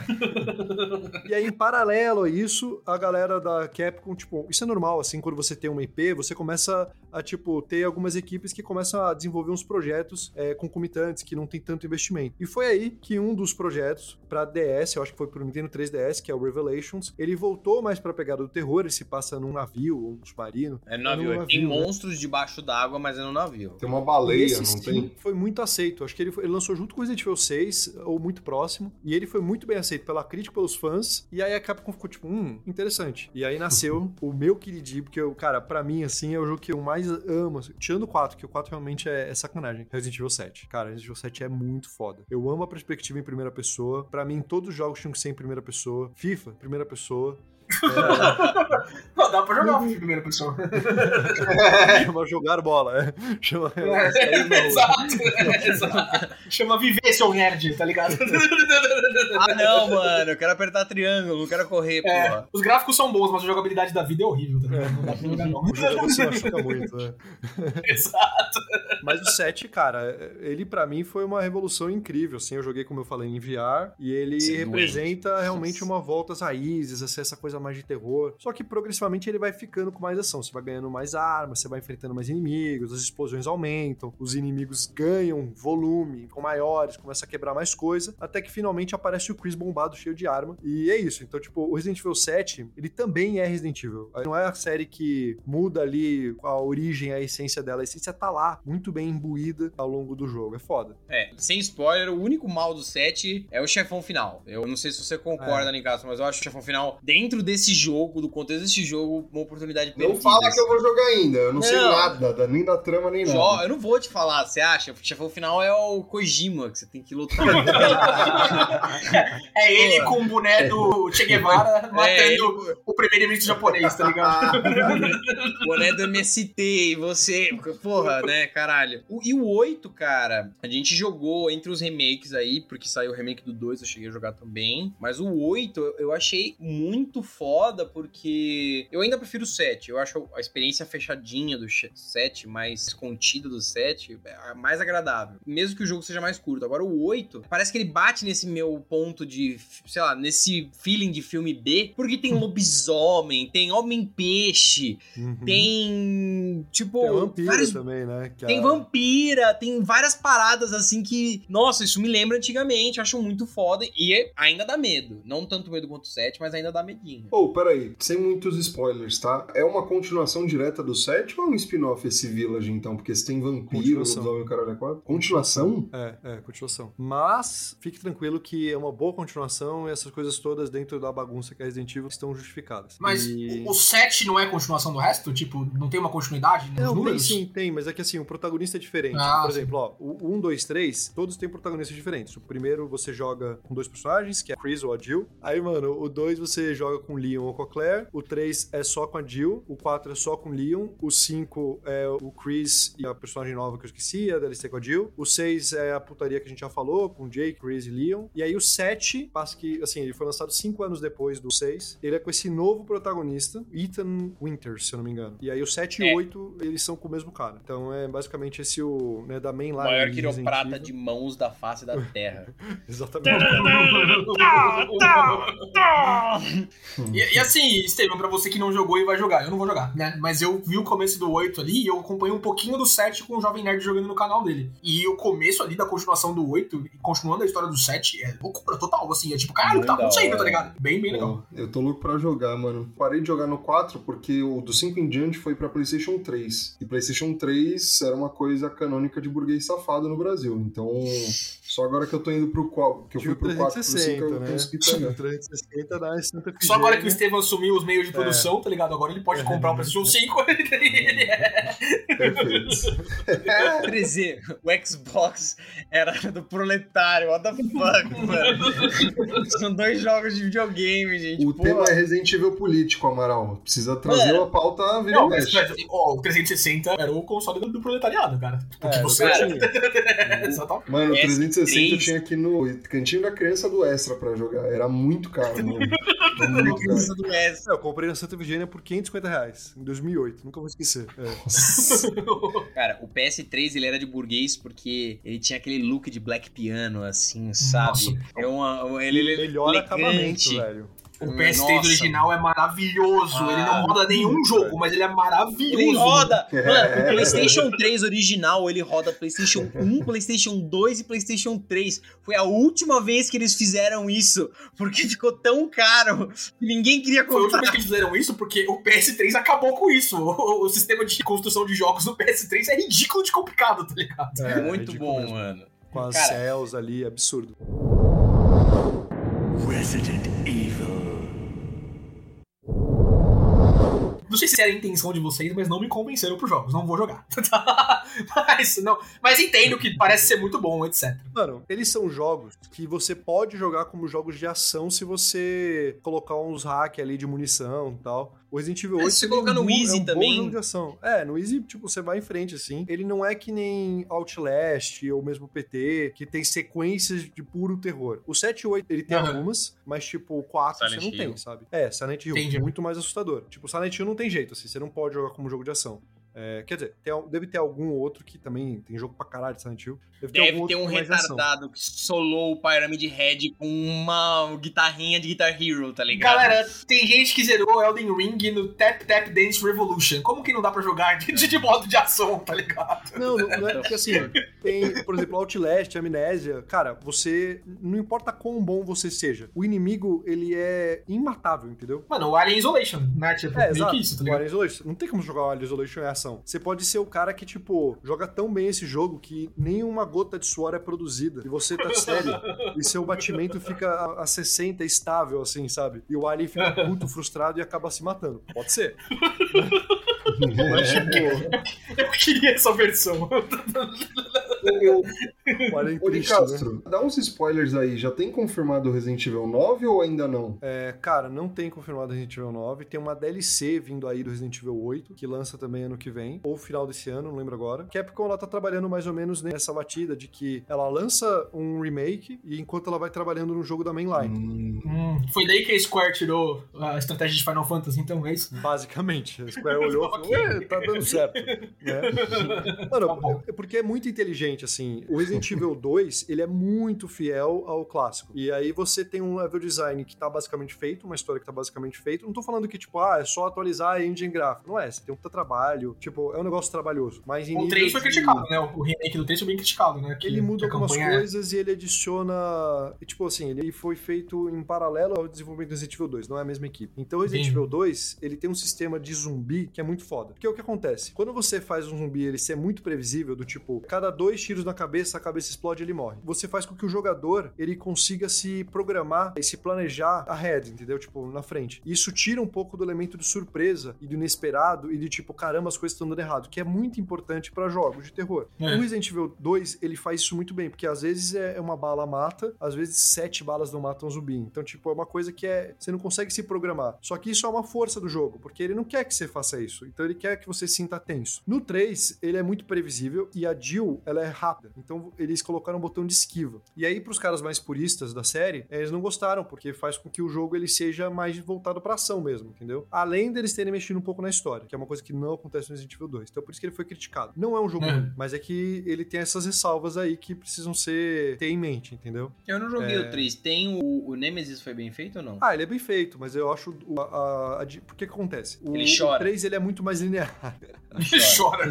é. E aí, em paralelo a isso, a galera da Capcom, tipo, isso é normal, assim, quando você tem uma IP, você começa a, tipo, ter algumas equipes que começam a desenvolver uns projetos é, concomitantes, que não tem tanto investimento. E foi aí que um dos projetos para DS, eu acho que foi pro Nintendo 3DS, que é o Revelations, ele voltou mais pra pegada do terror, ele se passa num navio, um submarino. É no navio, é navio tem né? monstros debaixo d'água, mas é no navio. Tem uma baleia, não tem? Foi muito aceito, acho que ele, foi, ele lançou junto com o Resident Evil 6, ou muito próximo, e ele foi muito bem aceito pela crítica, pelos fãs, e aí a Capcom ficou tipo, hum, interessante. E aí nasceu o meu queridinho, porque, eu, cara, pra mim, assim, é o jogo que eu mais amo, assim, tirando o 4, que o 4 realmente é, é sacanagem, Resident Evil 7. Cara, Resident Evil 7 é muito foda. Eu amo a perspectiva em primeira pessoa, pra mim todos os jogos tinham que ser em primeira pessoa. FIFA, primeira pessoa. É... Não, dá pra jogar em primeira pessoa. Chama jogar bola, é. Chama. É, exato, é, exato. Chama viver, seu nerd, tá ligado? ah, não, mano. Eu quero apertar triângulo, não quero correr, é, porra. Os gráficos são bons, mas a jogabilidade da vida é horrível, tá ligado? Não dá pra jogar, não. Você machuca muito, né? Exato. Mas o 7, cara, ele pra mim foi uma revolução incrível, assim. Eu joguei, como eu falei, em VR, e ele Sim, representa realmente uma volta às raízes, assim, essa coisa mais de terror. Só que progressivamente ele vai ficando com mais ação. Você vai ganhando mais armas, você vai enfrentando mais inimigos, as explosões aumentam, os inimigos ganham volume, ficam maiores, começa a quebrar mais coisa, até que finalmente aparece o Chris bombado cheio de arma. E é isso. Então, tipo, o Resident Evil 7, ele também é Resident Evil. Não é a série que muda ali a origem, a essência dela. A essência tá lá, muito bem imbuída ao longo do jogo. É foda. É, sem spoiler, o único mal do 7 é o chefão final. Eu não sei se você concorda, é. Nicasso, mas eu acho o chefão final, dentro desse jogo, do contexto desse jogo, uma oportunidade perdida. Não fala que eu vou jogar ainda. Eu não, não. sei nada, nem da trama, nem nada. Eu não vou te falar, você acha? O chefão final é o Kojima, que você tem que lutar. é ele com o boné do Che Guevara é, matando é, o primeiro-ministro japonês, tá ligado? boné do MST, e você, porra, né, caralho. caralho. O, e o 8, cara, a gente jogou entre os remakes aí, porque saiu o remake do 2, eu cheguei a jogar também. Mas o 8 eu achei muito foda, porque eu ainda prefiro o 7. Eu acho a experiência fechadinha do 7, mais contida do 7, é mais agradável. Mesmo que o jogo seja mais curto. Agora o 8, parece que ele bate nesse meu ponto de, sei lá, nesse feeling de filme B, porque tem lobisomem, tem homem-peixe, uhum. tem. Tipo. Tem vampira vários... também, né? Que tem a... vampira, tem várias paradas assim que. Nossa, isso me lembra antigamente, acho muito foda. E ainda dá medo. Não tanto medo quanto o 7, mas ainda dá medinho. Pô, oh, peraí, sem muitos spoilers, tá? É uma continuação direta do 7 ou é um spin-off esse Village, então? Porque você tem vampiro, lobisomem o caralho é quatro? Continuação? É, é, continuação. Mas, fique tranquilo que é uma boa continuação e essas coisas todas dentro da bagunça que é Resident Evil estão justificadas. Mas e... o 7 não é continuação do resto? Tipo, não tem uma continuidade nos não, números? Tem sim, tem, mas é que assim, o protagonista é diferente. Ah, Por exemplo, ó, o 1, 2, 3, todos têm protagonistas diferentes. O primeiro você joga com dois personagens, que é a Chris ou a Jill. Aí, mano, o 2 você joga com o Leon ou com a Claire. O 3 é só com a Jill. O 4 é só com o Leon. O 5 é o Chris e a personagem nova que eu esqueci, a DLC com a Jill. O 6 é a putaria que a gente já falou, com Jake, Chris e Leon. E aí o 7, passa que, assim, ele foi lançado 5 anos depois do 6. Ele é com esse novo protagonista, Ethan Winters, se eu não me engano. E aí o 7 é. e 8, eles são com o mesmo cara. Então é basicamente esse o, né, da main line. O maior quiroprata de mãos da face da Terra. Exatamente. e, e, assim, Estevam, pra você que não jogou e vai jogar, eu não vou jogar, né? Mas eu vi o começo do 8 ali e eu acompanhei um pouquinho do 7 com o Jovem Nerd jogando no canal dele. E o começo ali da continuação do 8, continuando a história do 7, é loucura total, assim. É tipo, cara, o que tá acontecendo, tá ligado? Bem, bem legal. Pô, eu tô louco pra jogar, mano. Parei de jogar no 4 porque o do 5 em diante foi pra PlayStation 3. E PlayStation 3 era uma coisa canônica de burguês safado no Brasil. Então, só agora que eu tô indo pro qual, que eu fui pro 4 pro 5, eu né? consegui pegar. 360 dá Santa Só agora que o Estevão assumiu os meios de é. produção, é. tá ligado? Agora ele pode é. comprar o PlayStation 5. ele é. Perfeito. Dizer, o Xbox era do proletário, what the fuck, mano. São dois jogos de videogame, gente. O Pô. tema é Resident Evil político, Amaral. Precisa trazer é. a pauta vira Não, mas, mas, o 360 era o console do, do proletariado, cara. Porque é, você era. Mano, o 360 eu tinha aqui no cantinho da criança do Extra pra jogar. Era muito caro, mano. muito caro. do Extra. Eu comprei na Santa Virgínia por 550 reais, em 2008. Nunca vou esquecer. É. Cara, o PS3 ele era de burguês porque ele tinha aquele look de black piano, assim, sabe? Nossa. É uma, ele, ele Melhor elegante. acabamento, velho. O PS3 Nossa, original é maravilhoso. Ah, ele não roda nenhum jogo, mas ele é maravilhoso. Ele roda. Mano, o PlayStation 3 original, ele roda PlayStation 1, PlayStation 2 e PlayStation 3. Foi a última vez que eles fizeram isso, porque ficou tão caro que ninguém queria comprar. Foi a última vez que eles fizeram isso porque o PS3 acabou com isso. O, o sistema de construção de jogos do PS3 é ridículo de complicado, tá ligado? É, muito é bom, mesmo. mano. Com as Cara, cells ali, absurdo. Resident Não sei se era a intenção de vocês, mas não me convenceram pros jogos. Não vou jogar. mas, não, mas entendo que parece ser muito bom, etc. Mano, eles são jogos que você pode jogar como jogos de ação se você colocar uns hack ali de munição e tal. O Resident Evil 8 é, se colocar é um no Easy é um também. jogo de ação. É, no Easy, tipo, você vai em frente, assim. Ele não é que nem Outlast ou mesmo PT, que tem sequências de puro terror. O 7 e 8, ele tem uhum. algumas, mas, tipo, o 4 Silent você não Hill. tem, sabe? É, Silent Hill, Entendi. muito mais assustador. Tipo, Silent Hill não tem jeito, assim, você não pode jogar como jogo de ação. É, quer dizer, tem, deve ter algum outro que também tem jogo pra caralho de Silent Hill. Deve ter, deve ter um retardado que solou o Pyramid Head com uma guitarrinha de Guitar Hero, tá ligado? Galera, tem gente que zerou Elden Ring no Tap Tap Dance Revolution. Como que não dá pra jogar de, de modo de ação, tá ligado? Não, não, não é porque assim, tem, por exemplo, Outlast, Amnésia. Cara, você. Não importa quão bom você seja, o inimigo, ele é imatável, entendeu? Mano, o Alien Isolation, né? Tipo, é, exato. isso, tá ligado? O Alien Isolation. Não tem como jogar o Alien Isolation em Você pode ser o cara que, tipo, joga tão bem esse jogo que nenhuma gota de suor é produzida. E você tá sério. e seu batimento fica a, a 60 estável, assim, sabe? E o Alien fica muito frustrado e acaba se matando. Pode ser. Mas, tipo... Eu queria essa versão. Eu, Ô, de Castro, né? dá uns spoilers aí. Já tem confirmado o Resident Evil 9 ou ainda não? É, cara, não tem confirmado o Resident Evil 9. Tem uma DLC vindo aí do Resident Evil 8, que lança também ano que vem, ou final desse ano, não lembro agora. Capcom, ela tá trabalhando mais ou menos nessa batida de que ela lança um remake e enquanto ela vai trabalhando no jogo da mainline. Hum. Hum, foi daí que a Square tirou a estratégia de Final Fantasy, então é isso? Basicamente. A Square olhou e falou, tá dando certo. né? Mano, tá é porque é muito inteligente, assim. O Resident Evil 2, ele é muito fiel ao clássico. E aí você tem um level design que tá basicamente feito, uma história que tá basicamente feita. Não tô falando que, tipo, ah, é só atualizar a engine gráfica. Não é, você tem um trabalho. Tipo, é um negócio trabalhoso. Mas o 3 foi de... criticado, né? O remake do 3 foi bem criticado, né? Que, ele muda algumas é. coisas é... e ele adiciona. Tipo assim, ele foi feito em paralelo ao desenvolvimento do Resident Evil 2, não é a mesma equipe. Então, o Resident. Evil 2, ele tem um sistema de zumbi que é muito foda. Porque o que acontece? Quando você faz um zumbi ele ser muito previsível, do tipo, cada dois tiros na cabeça, a cabeça explode ele morre. Você faz com que o jogador ele consiga se programar e se planejar ahead, entendeu? Tipo, na frente. Isso tira um pouco do elemento de surpresa e do inesperado e de tipo, caramba, as coisas estão dando errado, que é muito importante para jogos de terror. É. O Resident Evil 2, ele faz isso muito bem, porque às vezes é uma bala mata, às vezes sete balas não matam um zumbi. Então, tipo, é uma coisa que é. Você não consegue se programar. Só que isso é uma força do jogo, porque ele não quer que você faça isso. Então ele quer que você sinta tenso. No 3, ele é muito previsível e a Jill, ela é rápida. Então eles colocaram um botão de esquiva. E aí, pros caras mais puristas da série, eles não gostaram, porque faz com que o jogo ele seja mais voltado pra ação mesmo, entendeu? Além deles terem mexido um pouco na história, que é uma coisa que não acontece no Resident Evil 2. Então por isso que ele foi criticado. Não é um jogo é. ruim, mas é que ele tem essas ressalvas aí que precisam ser ter em mente, entendeu? Eu não joguei é... o 3. Tem o, o Nemesis foi bem feito ou não? Ah, ele é bem feito, mas eu acho a, a, a, por que acontece? O, ele chora. O 3 ele é muito mais linear. Ele chora.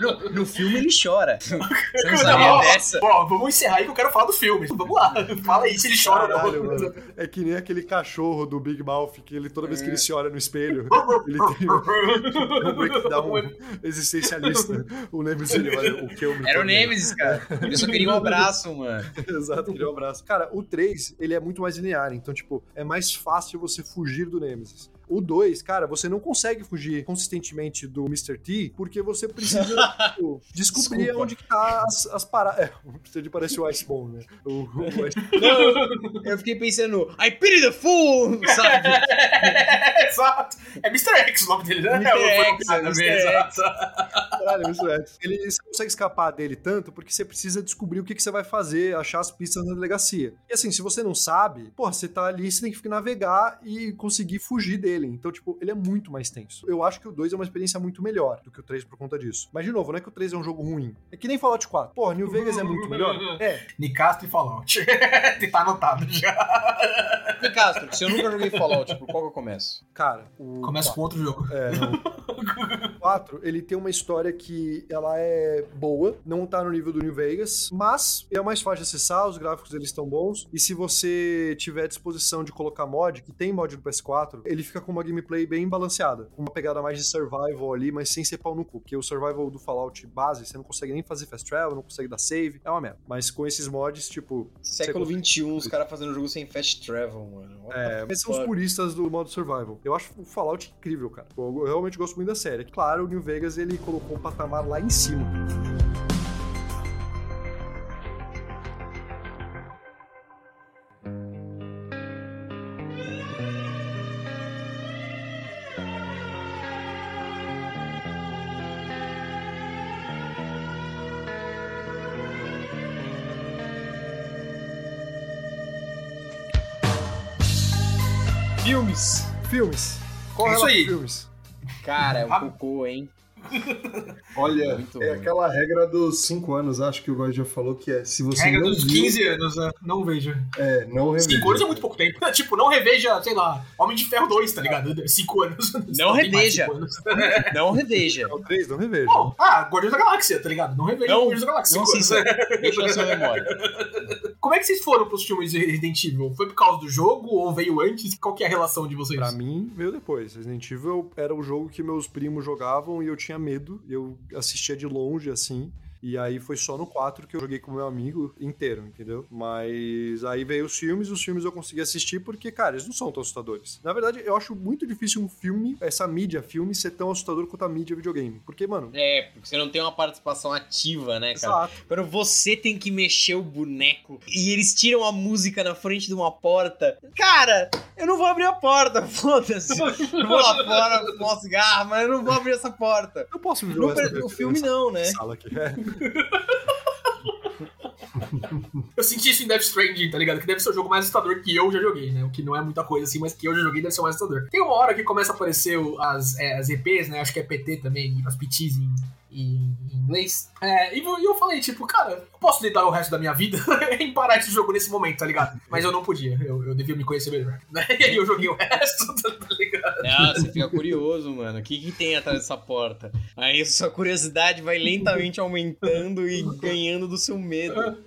no, no, filme ele chora. Você não sabia dessa? Bom, vamos encerrar aí que eu quero falar do filme. Vamos lá. Fala aí se ele chora Caralho, ou não. É que nem aquele cachorro do Big Mouth que ele, toda vez que ele se olha no espelho, ele tem um, um breakdown existencialista. O Nemesis, ele vai, o que eu me Era o Nemesis, cara. Ele só queria um abraço, mano. Exato, queria um abraço. Cara, o 3, ele é muito mais linear, então, tipo, é mais fácil você fugir do Nemesis. O 2, cara, você não consegue fugir consistentemente do Mr. T, porque você precisa tipo, descobrir Desculpa. onde que tá as, as paradas. É, o Mr. T parece o Icebone, né? O, o Ice... Não, eu fiquei pensando, I pity the fool, sabe? Exato. É Mr. X o nome dele, né? Mr. X, é Mr. X. Caralho, Mr. X. Ele, você não consegue escapar dele tanto porque você precisa descobrir o que, que você vai fazer, achar as pistas na delegacia. E assim, se você não sabe, porra, você tá ali, você tem que navegar e conseguir fugir dele dele. Então, tipo, ele é muito mais tenso. Eu acho que o 2 é uma experiência muito melhor do que o 3 por conta disso. Mas, de novo, não é que o 3 é um jogo ruim. É que nem Fallout 4. Porra, New Vegas é muito melhor? É. Nicastro e Fallout. tá anotado já. Nicastro, se eu nunca joguei Fallout, por qual que eu começo? Cara, o. Começa com outro jogo. É, não. o 4, ele tem uma história que ela é boa, não tá no nível do New Vegas, mas é mais fácil de acessar, os gráficos eles estão bons. E se você tiver disposição de colocar mod, que tem mod do PS4, ele fica com uma gameplay bem balanceada. Uma pegada mais de survival ali, mas sem ser pau no cu. Porque o survival do Fallout base, você não consegue nem fazer fast travel, não consegue dar save. É uma merda. Mas com esses mods, tipo. Século XXI, os caras fazendo jogo sem fast travel, mano. What é, esses são os puristas do modo survival. Eu acho o Fallout incrível, cara. Eu realmente gosto muito da série. Claro, o New Vegas ele colocou um patamar lá em cima. Filmes. Filmes. Qual é isso aí? Filmes? Cara, é um cocô, hein? Olha, Muito é bom. aquela regra dos 5 anos, acho que o God já falou que é. Se você regra não dos viu, 15 anos, né? não veja. É, não reveja. 5 anos é muito pouco tempo. tipo, não reveja, sei lá, Homem de Ferro 2, tá ligado? 5 anos. Não, reveja. não reveja. Não, 3, não reveja. Oh, ah, Guardiões da Galáxia, tá ligado? Não reveja não, Guardiões da Galáxia. Não, sim, Deixa na sua memória. Como é que vocês foram pros filmes de Resident Evil? Foi por causa do jogo ou veio antes? Qual que é a relação de vocês? Pra mim, veio depois. Resident Evil era o jogo que meus primos jogavam e eu tinha medo. Eu assistia de longe, assim. E aí foi só no 4 que eu joguei com meu amigo inteiro, entendeu? Mas aí veio os filmes, os filmes eu consegui assistir porque, cara, eles não são tão assustadores. Na verdade, eu acho muito difícil um filme, essa mídia filme, ser tão assustador quanto a mídia videogame. Porque, mano. É, porque você não tem uma participação ativa, né, cara? Exato. Quando você tem que mexer o boneco e eles tiram a música na frente de uma porta. Cara, eu não vou abrir a porta, foda-se. Eu vou lá fora, posso cigarro, mas eu não vou abrir essa porta. Eu posso ver no, o filme não, né? Sala aqui. É. eu senti isso em Death Stranding, tá ligado? Que deve ser o jogo mais assustador que eu já joguei, né? O que não é muita coisa assim, mas que eu já joguei deve ser o mais assustador. Tem uma hora que começa a aparecer as, é, as EPs, né? Acho que é PT também, as PTs em, em, inglês. É, e eu falei, tipo, cara, posso lidar o resto da minha vida em parar esse jogo nesse momento, tá ligado? Mas eu não podia, eu, eu devia me conhecer melhor. Né? E aí eu joguei o resto, tá ligado? Ah, você fica curioso, mano. O que, que tem atrás dessa porta? Aí sua curiosidade vai lentamente aumentando e ganhando do seu medo.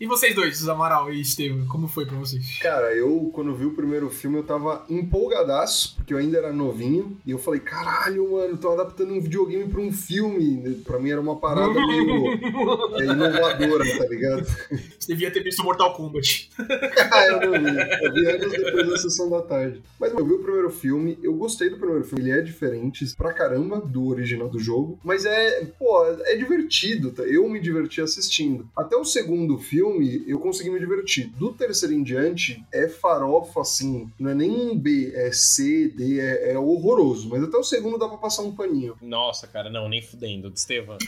e vocês dois, Amaral e Estevam, como foi pra vocês? Cara, eu, quando vi o primeiro filme, eu tava empolgadaço, porque eu ainda era novinho, e eu falei, caralho, mano, tô adaptando um videogame pra um filme. Pra mim era uma parada meio é, inovadora, tá ligado? Você devia ter visto Mortal Kombat. ah, eu não vi. Eu vi anos depois da sessão da tarde. Mas eu vi o primeiro filme, eu gostei do primeiro filme, ele é diferente pra caramba do original do jogo, mas é, pô, é divertido, tá? Eu me diverti assistindo. Até o segundo filme, eu consegui me divertir. Do terceiro em diante, é farofa, assim, não é nem um B, é C, D, é, é horroroso. Mas até o segundo dá pra passar um paninho. Nossa, cara, não, nem fudendo. Estevam.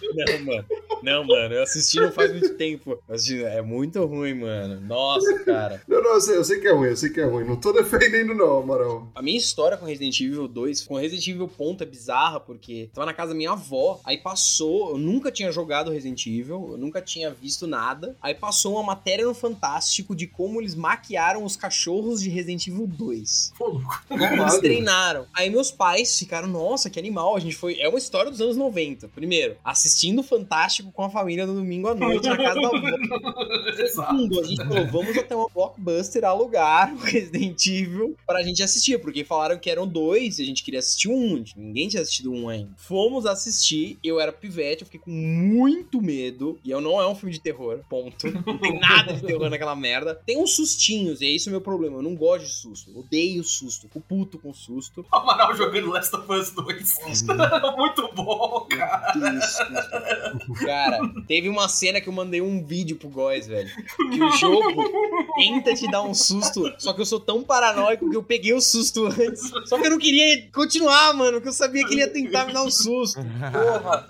não, mano. Não, mano, eu assisti não faz muito tempo. É muito ruim, mano. Nossa, cara. Não, não, eu sei, eu sei que é ruim, eu sei que é ruim. Não tô defendendo, não, Amaral. A minha história com Resident Evil 2, com Resident Evil Ponto, é bizarra, porque tava na casa da minha avó, aí passou, eu nunca tinha jogado Resident Evil, eu nunca tinha visto nada. Aí passou uma matéria no Fantástico de como eles maquiaram os cachorros de Resident Evil 2. Como eles treinaram. Aí meus pais ficaram, nossa, que animal. A gente foi. É uma história dos anos 90. Primeiro, assistindo Fantástico com a família no domingo à noite na casa da avó. Segundo, a gente falou, vamos até uma blockbuster alugar o Resident Evil pra gente assistir, porque falaram que eram dois e a gente queria assistir um. Ninguém tinha assistido um ainda. Fomos assistir, eu era pivete, eu fiquei com muito medo. E eu não é um filme de terror, ponto. Não tem nada de terror naquela merda. Tem uns sustinhos, e é isso o meu problema. Eu não gosto de susto. Eu odeio susto. Fico puto com susto. O Amaral jogando Last of Us 2. muito bom, cara. Isso, isso. Cara, teve uma cena que eu mandei um vídeo pro Góis, velho. Que o jogo tenta te dar um susto, só que eu sou tão paranoico que eu peguei o susto antes. Só que eu não queria continuar, mano, porque eu sabia que ele ia tentar me dar um susto. Porra.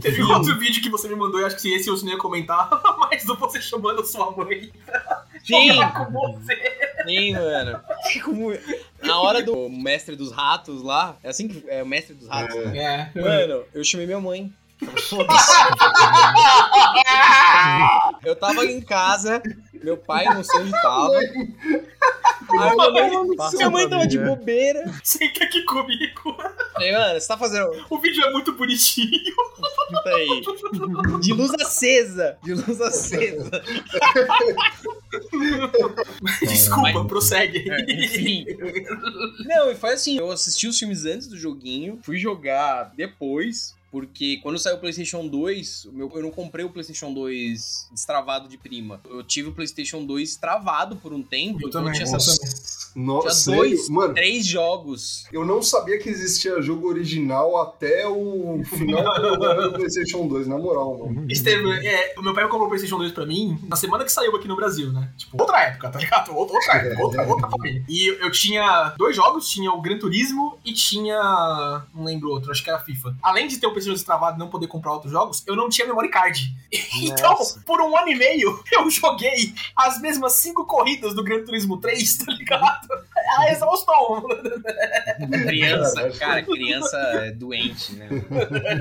Teve um outro vídeo que você me mandou, e acho que esse eu não ia comentar, mas do você chamando sua mãe Sim. com você. Mano. Na hora do mestre dos ratos lá, é assim que é o mestre dos ratos, é. né? É. Mano, eu chamei minha mãe. Eu tava em casa, meu pai não sei onde tava. Aí minha mãe, minha mãe tava de bobeira. Senta aqui comigo. Aí, mano, você tá fazendo. O vídeo é muito bonitinho. Tá aí. De luz acesa. De luz acesa. Desculpa, Mas, prossegue. É, enfim. Não, e foi assim: eu assisti os filmes antes do joguinho, fui jogar depois. Porque quando saiu o PlayStation 2, eu não comprei o PlayStation 2 destravado de prima. Eu tive o PlayStation 2 travado por um tempo. Eu então também, tinha. Nossa, tinha dois, Mano, três jogos. Eu não sabia que existia jogo original até o final do PlayStation 2, na moral, mano. Estevam, é, o meu pai comprou o PlayStation 2 pra mim na semana que saiu aqui no Brasil, né? Tipo, outra época, tá ligado? Outra, outra época, outra, outra família. E eu tinha dois jogos, tinha o Gran Turismo e tinha. Não lembro outro, acho que era FIFA. Além de ter o PlayStation destravado e não poder comprar outros jogos, eu não tinha memory card. Então, por um ano e meio, eu joguei as mesmas cinco corridas do Gran Turismo 3, tá ligado? A exaustão. Criança, cara, criança é doente, né?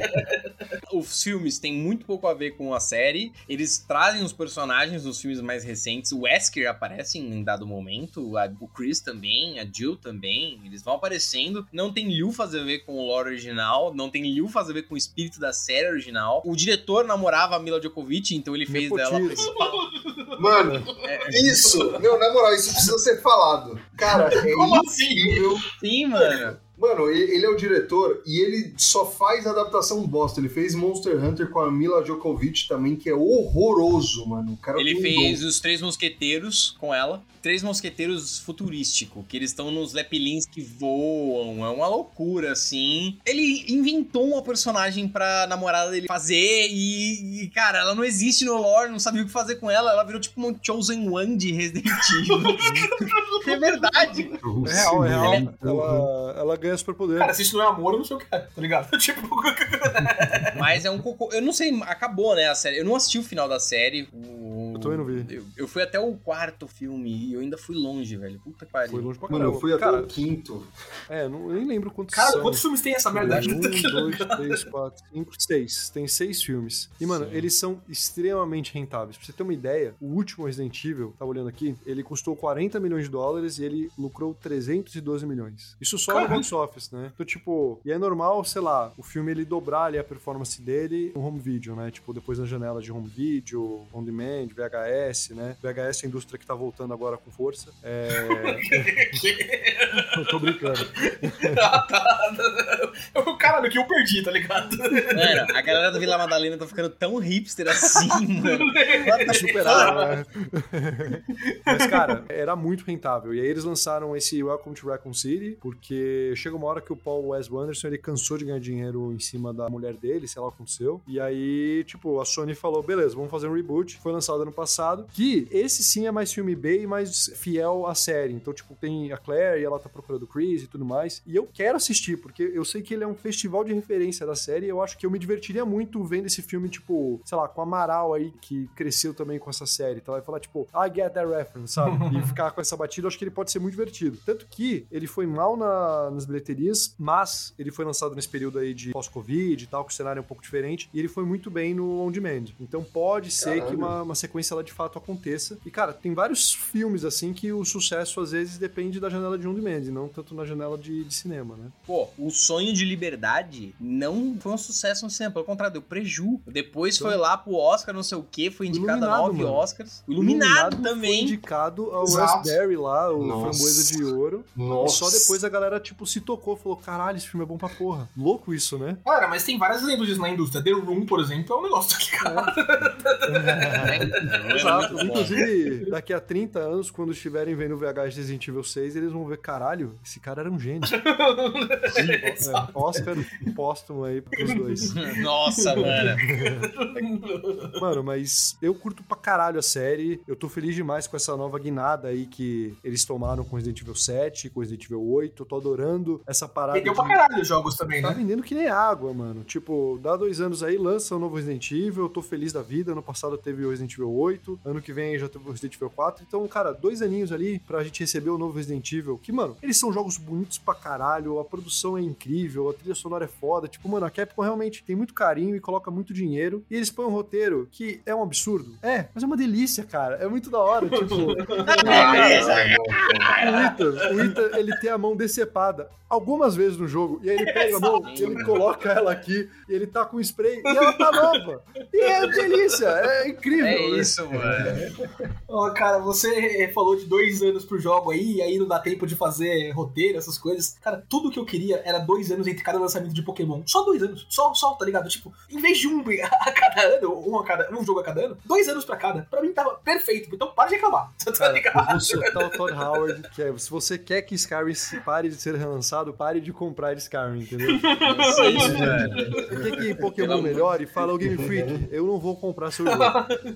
Os filmes têm muito pouco a ver com a série. Eles trazem os personagens dos filmes mais recentes. O Wesker aparece em dado momento, o Chris também, a Jill também. Eles vão aparecendo. Não tem Liu fazer a ver com o lore original, não tem Liu fazer a ver com o espírito da série original. O diretor namorava a Mila Djokovic, então ele fez dela. Mano, é. isso, meu, na moral, isso precisa ser falado. Cara, é Como assim? Sim, mano. Mano, ele é o diretor e ele só faz adaptação bosta. Ele fez Monster Hunter com a Mila Djokovic também, que é horroroso, mano. ele fez Os Três Mosqueteiros com ela. Três Mosqueteiros futurístico, que eles estão nos Lepilins que voam. É uma loucura, assim. Ele inventou uma personagem pra namorada dele fazer e, e, cara, ela não existe no lore, não sabia o que fazer com ela. Ela virou tipo um Chosen One de Resident Evil. é verdade. É real, é real. Ela, ela, ela ganha superpoder. Cara, se isso não é amor, eu não sei o que é, tá ligado? Tipo. Mas é um cocô. Eu não sei, acabou, né, a série. Eu não assisti o final da série. Também não vi. Eu, eu, fui até o quarto filme e eu ainda fui longe, velho. Puta que pariu. Foi longe pra caramba. Mano, eu fui cara, até o quinto. É, não, eu nem lembro quantos Cara, são. quantos filmes tem essa merda? Um, dois, três, quatro, cinco, seis. Tem seis filmes. E, mano, Sim. eles são extremamente rentáveis. Pra você ter uma ideia, o último Resident Evil, tava olhando aqui, ele custou 40 milhões de dólares e ele lucrou 312 milhões. Isso só Caramba. no box office, né? Então, tipo, e é normal, sei lá, o filme ele dobrar ali a performance dele no home video, né? Tipo, depois na janela de home video, on demand, VHS, né? VHS é a indústria que tá voltando agora com força. É... eu tô brincando. ah, tá. Caralho, que eu perdi, tá ligado? Mano, a galera do Vila Madalena tá ficando tão hipster assim, mano. Tá superado, né? Mas, cara, era muito rentável. E aí eles lançaram esse Welcome to Raccoon City, porque chega uma hora que o Paul Wes Anderson, ele cansou de ganhar dinheiro em cima da mulher dele, sei lá o que aconteceu. E aí, tipo, a Sony falou, beleza, vamos fazer um reboot. Foi lançado ano passado, que esse sim é mais filme B e mais fiel à série. Então, tipo, tem a Claire e ela tá procurando o Chris e tudo mais. E eu quero assistir, porque eu sei que ele é um festival de referência da série. E eu acho que eu me divertiria muito vendo esse filme, tipo, sei lá, com a Amaral aí, que cresceu também com essa série. Então, vai falar, tipo, I get that reference, sabe? e ficar com essa batida, eu acho que ele pode ser muito divertido. Tanto que ele foi mal na, nas bilheterias, mas ele foi lançado nesse período aí de pós-Covid e tal, com o cenário é um pouco diferente. E ele foi muito bem no on demand. Então, pode ser que uma, uma sequência lá de fato aconteça. E, cara, tem vários filmes assim que o sucesso às vezes depende da janela de on demand, não tanto na janela de, de cinema, né? Pô, o Sonho de Liberdade não foi um sucesso no cinema, pelo contrário, deu preju. Depois então, foi lá pro Oscar, não sei o que, foi indicado a nove mano. Oscars. Iluminado, Iluminado também. Foi indicado ao Raspberry lá, o Nossa. Framboesa de Ouro. Nossa. E só depois a galera, tipo, se tocou, falou: caralho, esse filme é bom pra porra. Louco isso, né? Cara, mas tem vários exemplos disso na indústria. The Room, por exemplo, é um negócio que, cara. É. Exato. Inclusive, daqui a 30 anos, quando estiverem vendo o VHS Resident Evil 6, eles vão ver, caralho, esse cara era um gênio. é, Oscar póstumo aí pros dois. Nossa, mano. mano, mas eu curto pra caralho a série. Eu tô feliz demais com essa nova guinada aí que eles tomaram com Resident Evil 7, com Resident Evil 8. Eu tô adorando essa parada. Vendeu de... pra caralho os jogos também, tá né? Tá vendendo que nem água, mano. Tipo, dá dois anos aí, lança o um novo Resident Evil. Eu tô feliz da vida. Ano passado teve o Resident Evil 8. Ano que vem já teve o Resident Evil 4. Então, cara, dois aninhos ali pra gente receber o novo Resident Evil. Que, mano, eles são jogos bonitos pra caralho. A produção é incrível. A trilha sonora é foda. Tipo, mano, a Capcom realmente tem muito carinho e coloca muito dinheiro. E eles põem um roteiro que é um absurdo. É, mas é uma delícia, cara. É muito da hora. Tipo. o Ita, o Ita, ele tem a mão decepada algumas vezes no jogo. E aí ele pega a mão, ele coloca ela aqui, e ele tá com spray, e ela tá nova. E é delícia, é incrível. É isso, mano. Ó, oh, cara, você falou de dois anos pro jogo aí, e aí não dá tempo de fazer roteiro, essas coisas. Cara, tudo que eu queria era dois anos entre cada lançamento de Pokémon. Só dois anos. Só, só, tá ligado? Tipo, em vez de um a cada ano, um, a cada, um jogo a cada ano, dois anos pra cada. Pra mim tava perfeito. Então para de reclamar. Tá ligado? o Todd Howard, que é, se você quer que Skyrim pare de ser relançado, pare de comprar Skyrim, entendeu? Isso aí, velho. Por que, que Pokémon melhore? Fala o Game Freak, eu não vou comprar seu jogo.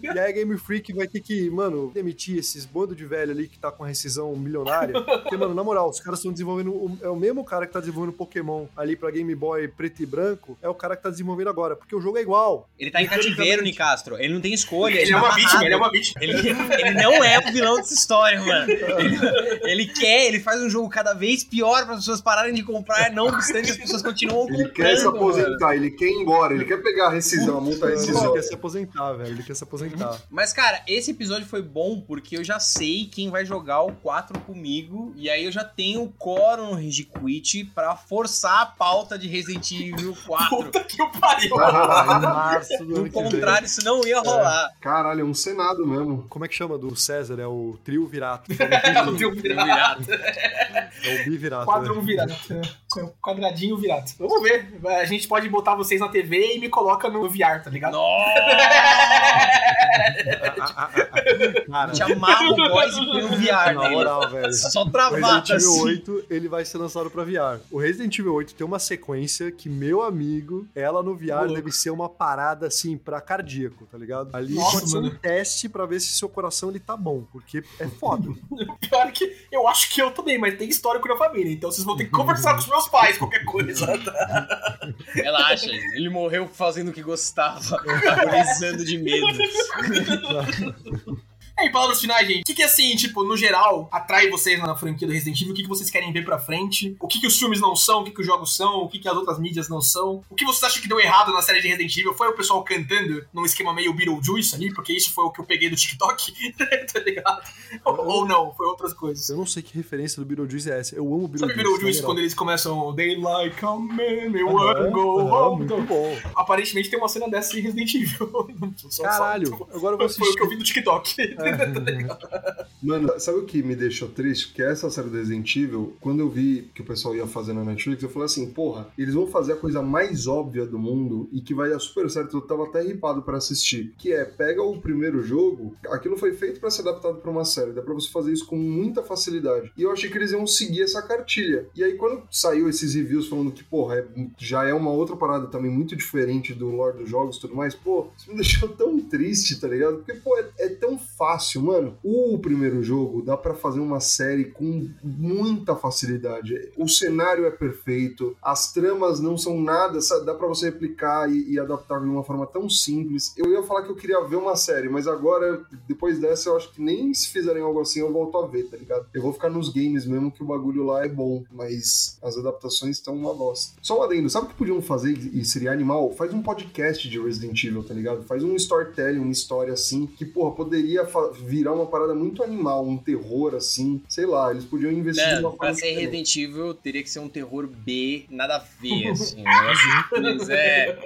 E aí a Game Freak vai ter que, mano, demitir esses bando de velho ali que tá com a rescisão milionária. Porque, mano, na moral, os caras estão desenvolvendo. É o mesmo cara que tá desenvolvendo Pokémon ali pra Game Boy preto e branco, é o cara que tá desenvolvendo agora, porque o jogo é igual. Ele tá em cativeiro, Nicastro. Ele não tem escolha. Ele, ele é uma vítima, ele é uma vítima. Ele, ele não é o vilão dessa história, mano. Ele, ele quer, ele faz um jogo cada vez pior para as pessoas pararem de comprar, não obstante as pessoas continuam comprando. Ele quer se aposentar, mano. ele quer ir embora, ele quer pegar a rescisão, a multa rescisão. Ele quer se aposentar, velho, ele quer se aposentar. Mas, cara, esse episódio foi bom porque eu já sei quem vai jogar o 4 comigo, e aí eu já tenho o quórum no Rage Quit pra forçar a pauta de Resident Evil 4. Puta que pariu! Ah, março do contrário, isso não ia rolar. É. Caralho, é um senado mesmo. Como é que chama do César? É o trio virato. É o trio virato. É o bivirato. Quadrum virato. É um quadradinho virado. Vamos ver. A gente pode botar vocês na TV e me coloca no VR, tá ligado? Nossa! Cara, Te amarra o boys e põe um VR na moral, velho. Só O Resident Evil assim. 8, ele vai ser lançado pra VR. O Resident Evil 8 tem uma sequência que, meu amigo, ela no VR Louco. deve ser uma parada, assim, pra cardíaco, tá ligado? Ali Nossa, pode ser um teste pra ver se seu coração ele tá bom, porque é foda. Pior que eu acho que eu também, mas tem histórico na família, então vocês vão ter que conversar com os meus pais, qualquer coisa. Relaxa, ele morreu fazendo o que gostava, agonizando de medo. Exactly. em palavras finais, gente, o que, que assim, tipo, no geral, atrai vocês na franquia do Resident Evil? O que, que vocês querem ver pra frente? O que, que os filmes não são? O que, que os jogos são? O que, que as outras mídias não são? O que vocês acham que deu errado na série de Resident Evil? Foi o pessoal cantando num esquema meio Beetlejuice ali? Porque isso foi o que eu peguei do TikTok, tá ligado? Ou, ou não, foi outras coisas. Eu não sei que referência do Beetlejuice é essa. Eu amo Sabe Beetlejuice. Beetlejuice na quando eles começam They like a man, me wanna go home. muito bom. aparentemente tem uma cena dessa em Resident Evil. Caralho, agora eu vou Foi o que eu assistir. vi no TikTok. ってくれ。Mano, sabe o que me deixou triste? Que essa série do Resident Evil, quando eu vi que o pessoal ia fazer na Netflix, eu falei assim, porra, eles vão fazer a coisa mais óbvia do mundo e que vai dar super certo. Eu tava até ripado pra assistir. Que é, pega o primeiro jogo, aquilo foi feito pra ser adaptado pra uma série, dá pra você fazer isso com muita facilidade. E eu achei que eles iam seguir essa cartilha. E aí quando saiu esses reviews falando que, porra, é- já é uma outra parada também muito diferente do lore dos jogos e tudo mais, pô, isso me deixou tão triste, tá ligado? Porque, pô, é, é tão fácil, mano. O primeiro jogo dá pra fazer uma série com muita facilidade. O cenário é perfeito, as tramas não são nada, dá pra você replicar e, e adaptar de uma forma tão simples. Eu ia falar que eu queria ver uma série, mas agora, depois dessa, eu acho que nem se fizerem algo assim eu volto a ver, tá ligado? Eu vou ficar nos games mesmo que o bagulho lá é bom, mas as adaptações estão uma bosta. Só um adendo, sabe o que podiam fazer e seria animal? Faz um podcast de Resident Evil, tá ligado? Faz um storytelling, uma história assim, que, porra, poderia virar uma parada muito animal, um terror assim, sei lá, eles podiam investir de uma Não, forma pra ser. Resident Evil teria que ser um terror B, nada a ver, assim. Mas é.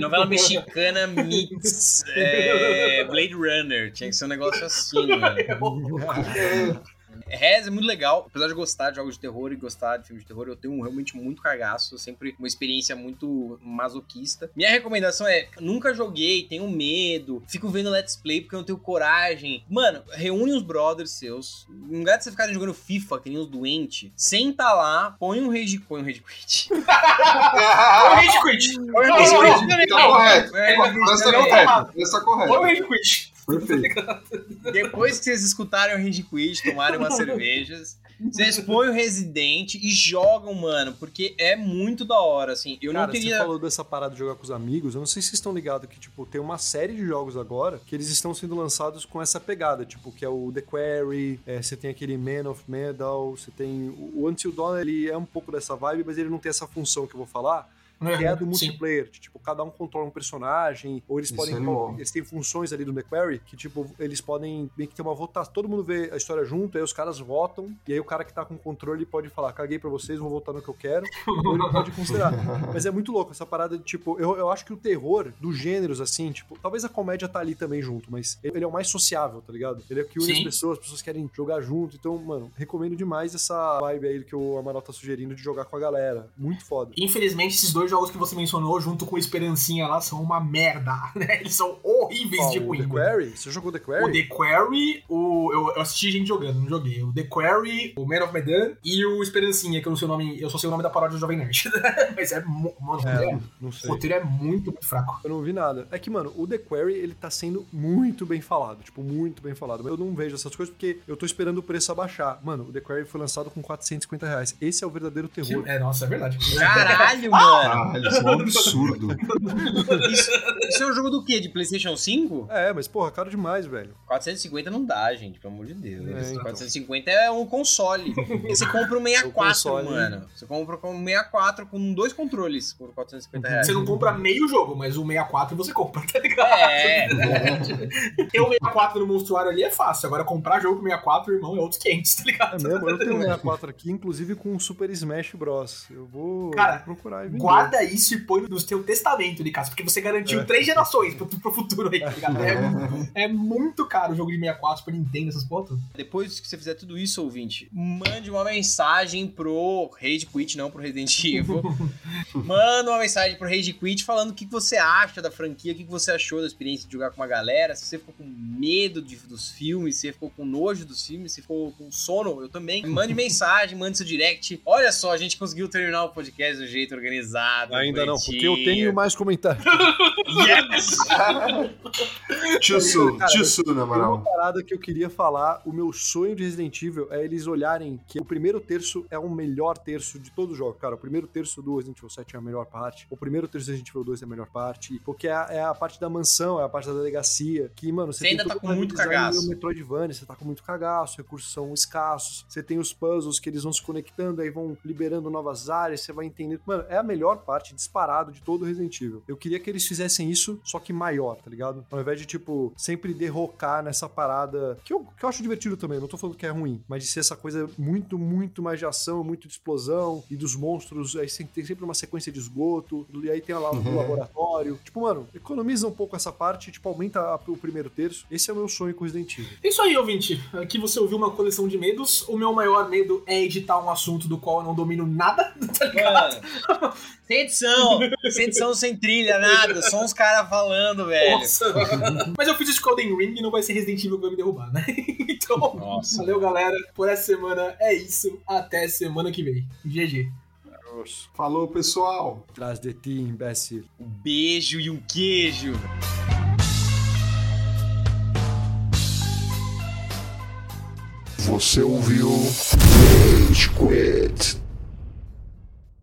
Novela mexicana meets é, Blade Runner. Tinha que ser um negócio assim, mano. Rez é muito legal, apesar de gostar de jogos de terror e gostar de filmes de terror, eu tenho realmente muito cagaço, sempre uma experiência muito masoquista. Minha recomendação é: nunca joguei, tenho medo, fico vendo Let's Play porque eu não tenho coragem. Mano, reúne os brothers seus, em lugar de você ficarem jogando FIFA, que nem os doentes, senta lá, põe um rage, põe um rage quit. Foi o Rage Quit. Põe um Não, não, rage não, quit. Tá correto. É, não, o correta. Rage Quit. Perfeito. Depois que vocês escutarem o Rage Quit, tomarem umas cervejas, vocês põem o Resident e jogam, mano, porque é muito da hora, assim. Eu Cara, não você teria. falou dessa parada de jogar com os amigos, eu não sei se vocês estão ligados que, tipo, tem uma série de jogos agora que eles estão sendo lançados com essa pegada, tipo, que é o The Quarry, é, você tem aquele Man of Metal, você tem... O o Until Dawn, ele é um pouco dessa vibe, mas ele não tem essa função que eu vou falar, que é a do multiplayer, de, tipo, cada um controla um personagem, ou eles Isso podem. é. Eles têm funções ali do Quarry que, tipo, eles podem meio que ter uma votação. Todo mundo vê a história junto, aí os caras votam, e aí o cara que tá com o controle pode falar: caguei pra vocês, vou votar no que eu quero, ou ele pode considerar. Mas é muito louco essa parada de, tipo, eu, eu acho que o terror dos gêneros, assim, tipo, talvez a comédia tá ali também junto, mas ele é o mais sociável, tá ligado? Ele é o que une Sim. as pessoas, as pessoas querem jogar junto. Então, mano, recomendo demais essa vibe aí que o Amaral tá sugerindo de jogar com a galera. Muito foda. Infelizmente, esses dois jogos que você mencionou, junto com o Esperancinha lá, são uma merda, né? Eles são horríveis de Ó, o ruim. The. Quarry? Você jogou The Quarry? O The Quarry, o, eu, eu assisti gente jogando, não joguei. O The Quarry, o Man of Medan e o Esperancinha, que eu não sei o nome, eu só sei o nome da paródia do Jovem Nerd. Mas é, mano, É, é, não o roteiro é muito, muito fraco. Eu não vi nada. É que, mano, o The Quarry, ele tá sendo muito bem falado. Tipo, muito bem falado. Mas eu não vejo essas coisas porque eu tô esperando o preço abaixar. Mano, o The Quarry foi lançado com 450 reais. Esse é o verdadeiro terror. É, nossa, é verdade. Caralho, mano. Caralho, isso é um absurdo. Isso, isso é um jogo do quê? De PlayStation 5? É, mas, porra, caro demais, velho. 450 não dá, gente, pelo amor de Deus. É, então. 450 é um console. Você compra um 64, console. mano. Você compra com um 64 com dois controles por 450 reais. Você não compra meio jogo, mas o 64 você compra, tá ligado? É, Ter o 64 no monstruário ali é fácil. Agora comprar jogo com 64, irmão, é outros 500, tá É ligado? mesmo? Eu tenho um 64 aqui, inclusive com o Super Smash Bros. Eu vou Cara, procurar e vender. Guarda isso e põe no seu testamento, de casa, porque você garantiu É. três gerações pro, pro futuro aí, tá ligado? É, é, muito caro o jogo de 64 pra Nintendo, essas fotos. Depois que você fizer tudo isso, ouvinte, mande uma mensagem pro Rage Quit, não pro Resident Evil. Manda uma mensagem pro Rage Quit falando o que você acha da franquia, o que você achou da experiência de jogar com uma galera, se você ficou com medo de, dos filmes, se você ficou com nojo dos filmes, se ficou com sono, eu também. Mande mensagem, mande seu direct. Olha só, a gente conseguiu terminar o podcast do jeito organizado. Ainda bonitinho. não, porque eu tenho mais comentários. yes! tio Su, tio Su, na moral. Uma parada que eu queria falar, o meu sonho de Resident Evil é eles olharem que o primeiro terço é o melhor terço de todo o jogo. Cara, o primeiro terço do Resident Evil 7 é a melhor parte, o primeiro terço do Resident Evil 2 é a melhor parte, porque é a, é a parte da mansão, é a parte da delegacia, que, mano, você, você ainda tá com muito cagaço. Metroidvania, você tá com muito cagaço, recursos são escassos, você tem os puzzles que eles vão se conectando, aí vão liberando novas áreas, você vai entendendo. Mano, é a melhor parte disparado de todo Resident Evil. Eu queria que eles fizessem isso, só que maior, tá ligado? Ao invés de, tipo, sempre derrocar nessa parada, que eu, que eu acho divertido também, não tô falando que é ruim, mas de ser essa coisa muito, muito mais de ação, muito de explosão, e dos monstros, aí tem sempre uma sequência de esgoto, e aí tem lá o uhum. laboratório. Tipo, mano, economiza um pouco essa parte, tipo, aumenta o primeiro terço. Esse é o meu sonho com Resident Evil. Isso aí, ouvinte. Aqui você ouviu uma coleção de medos. O meu maior medo é editar um assunto do qual eu não domino nada, tá ligado? Mano, sem edição, sem edição, sem trilha, nada. Só uns caras falando, velho. Nossa. Mas eu fiz isso com Elden Ring e não vai ser Resident Evil que vai me derrubar, né? Então, Nossa. valeu, galera. Por essa semana é isso. Até semana que vem. GG. Falou, pessoal. Traz de ti, imbécil. Um beijo e um queijo. Você ouviu Rage Quit.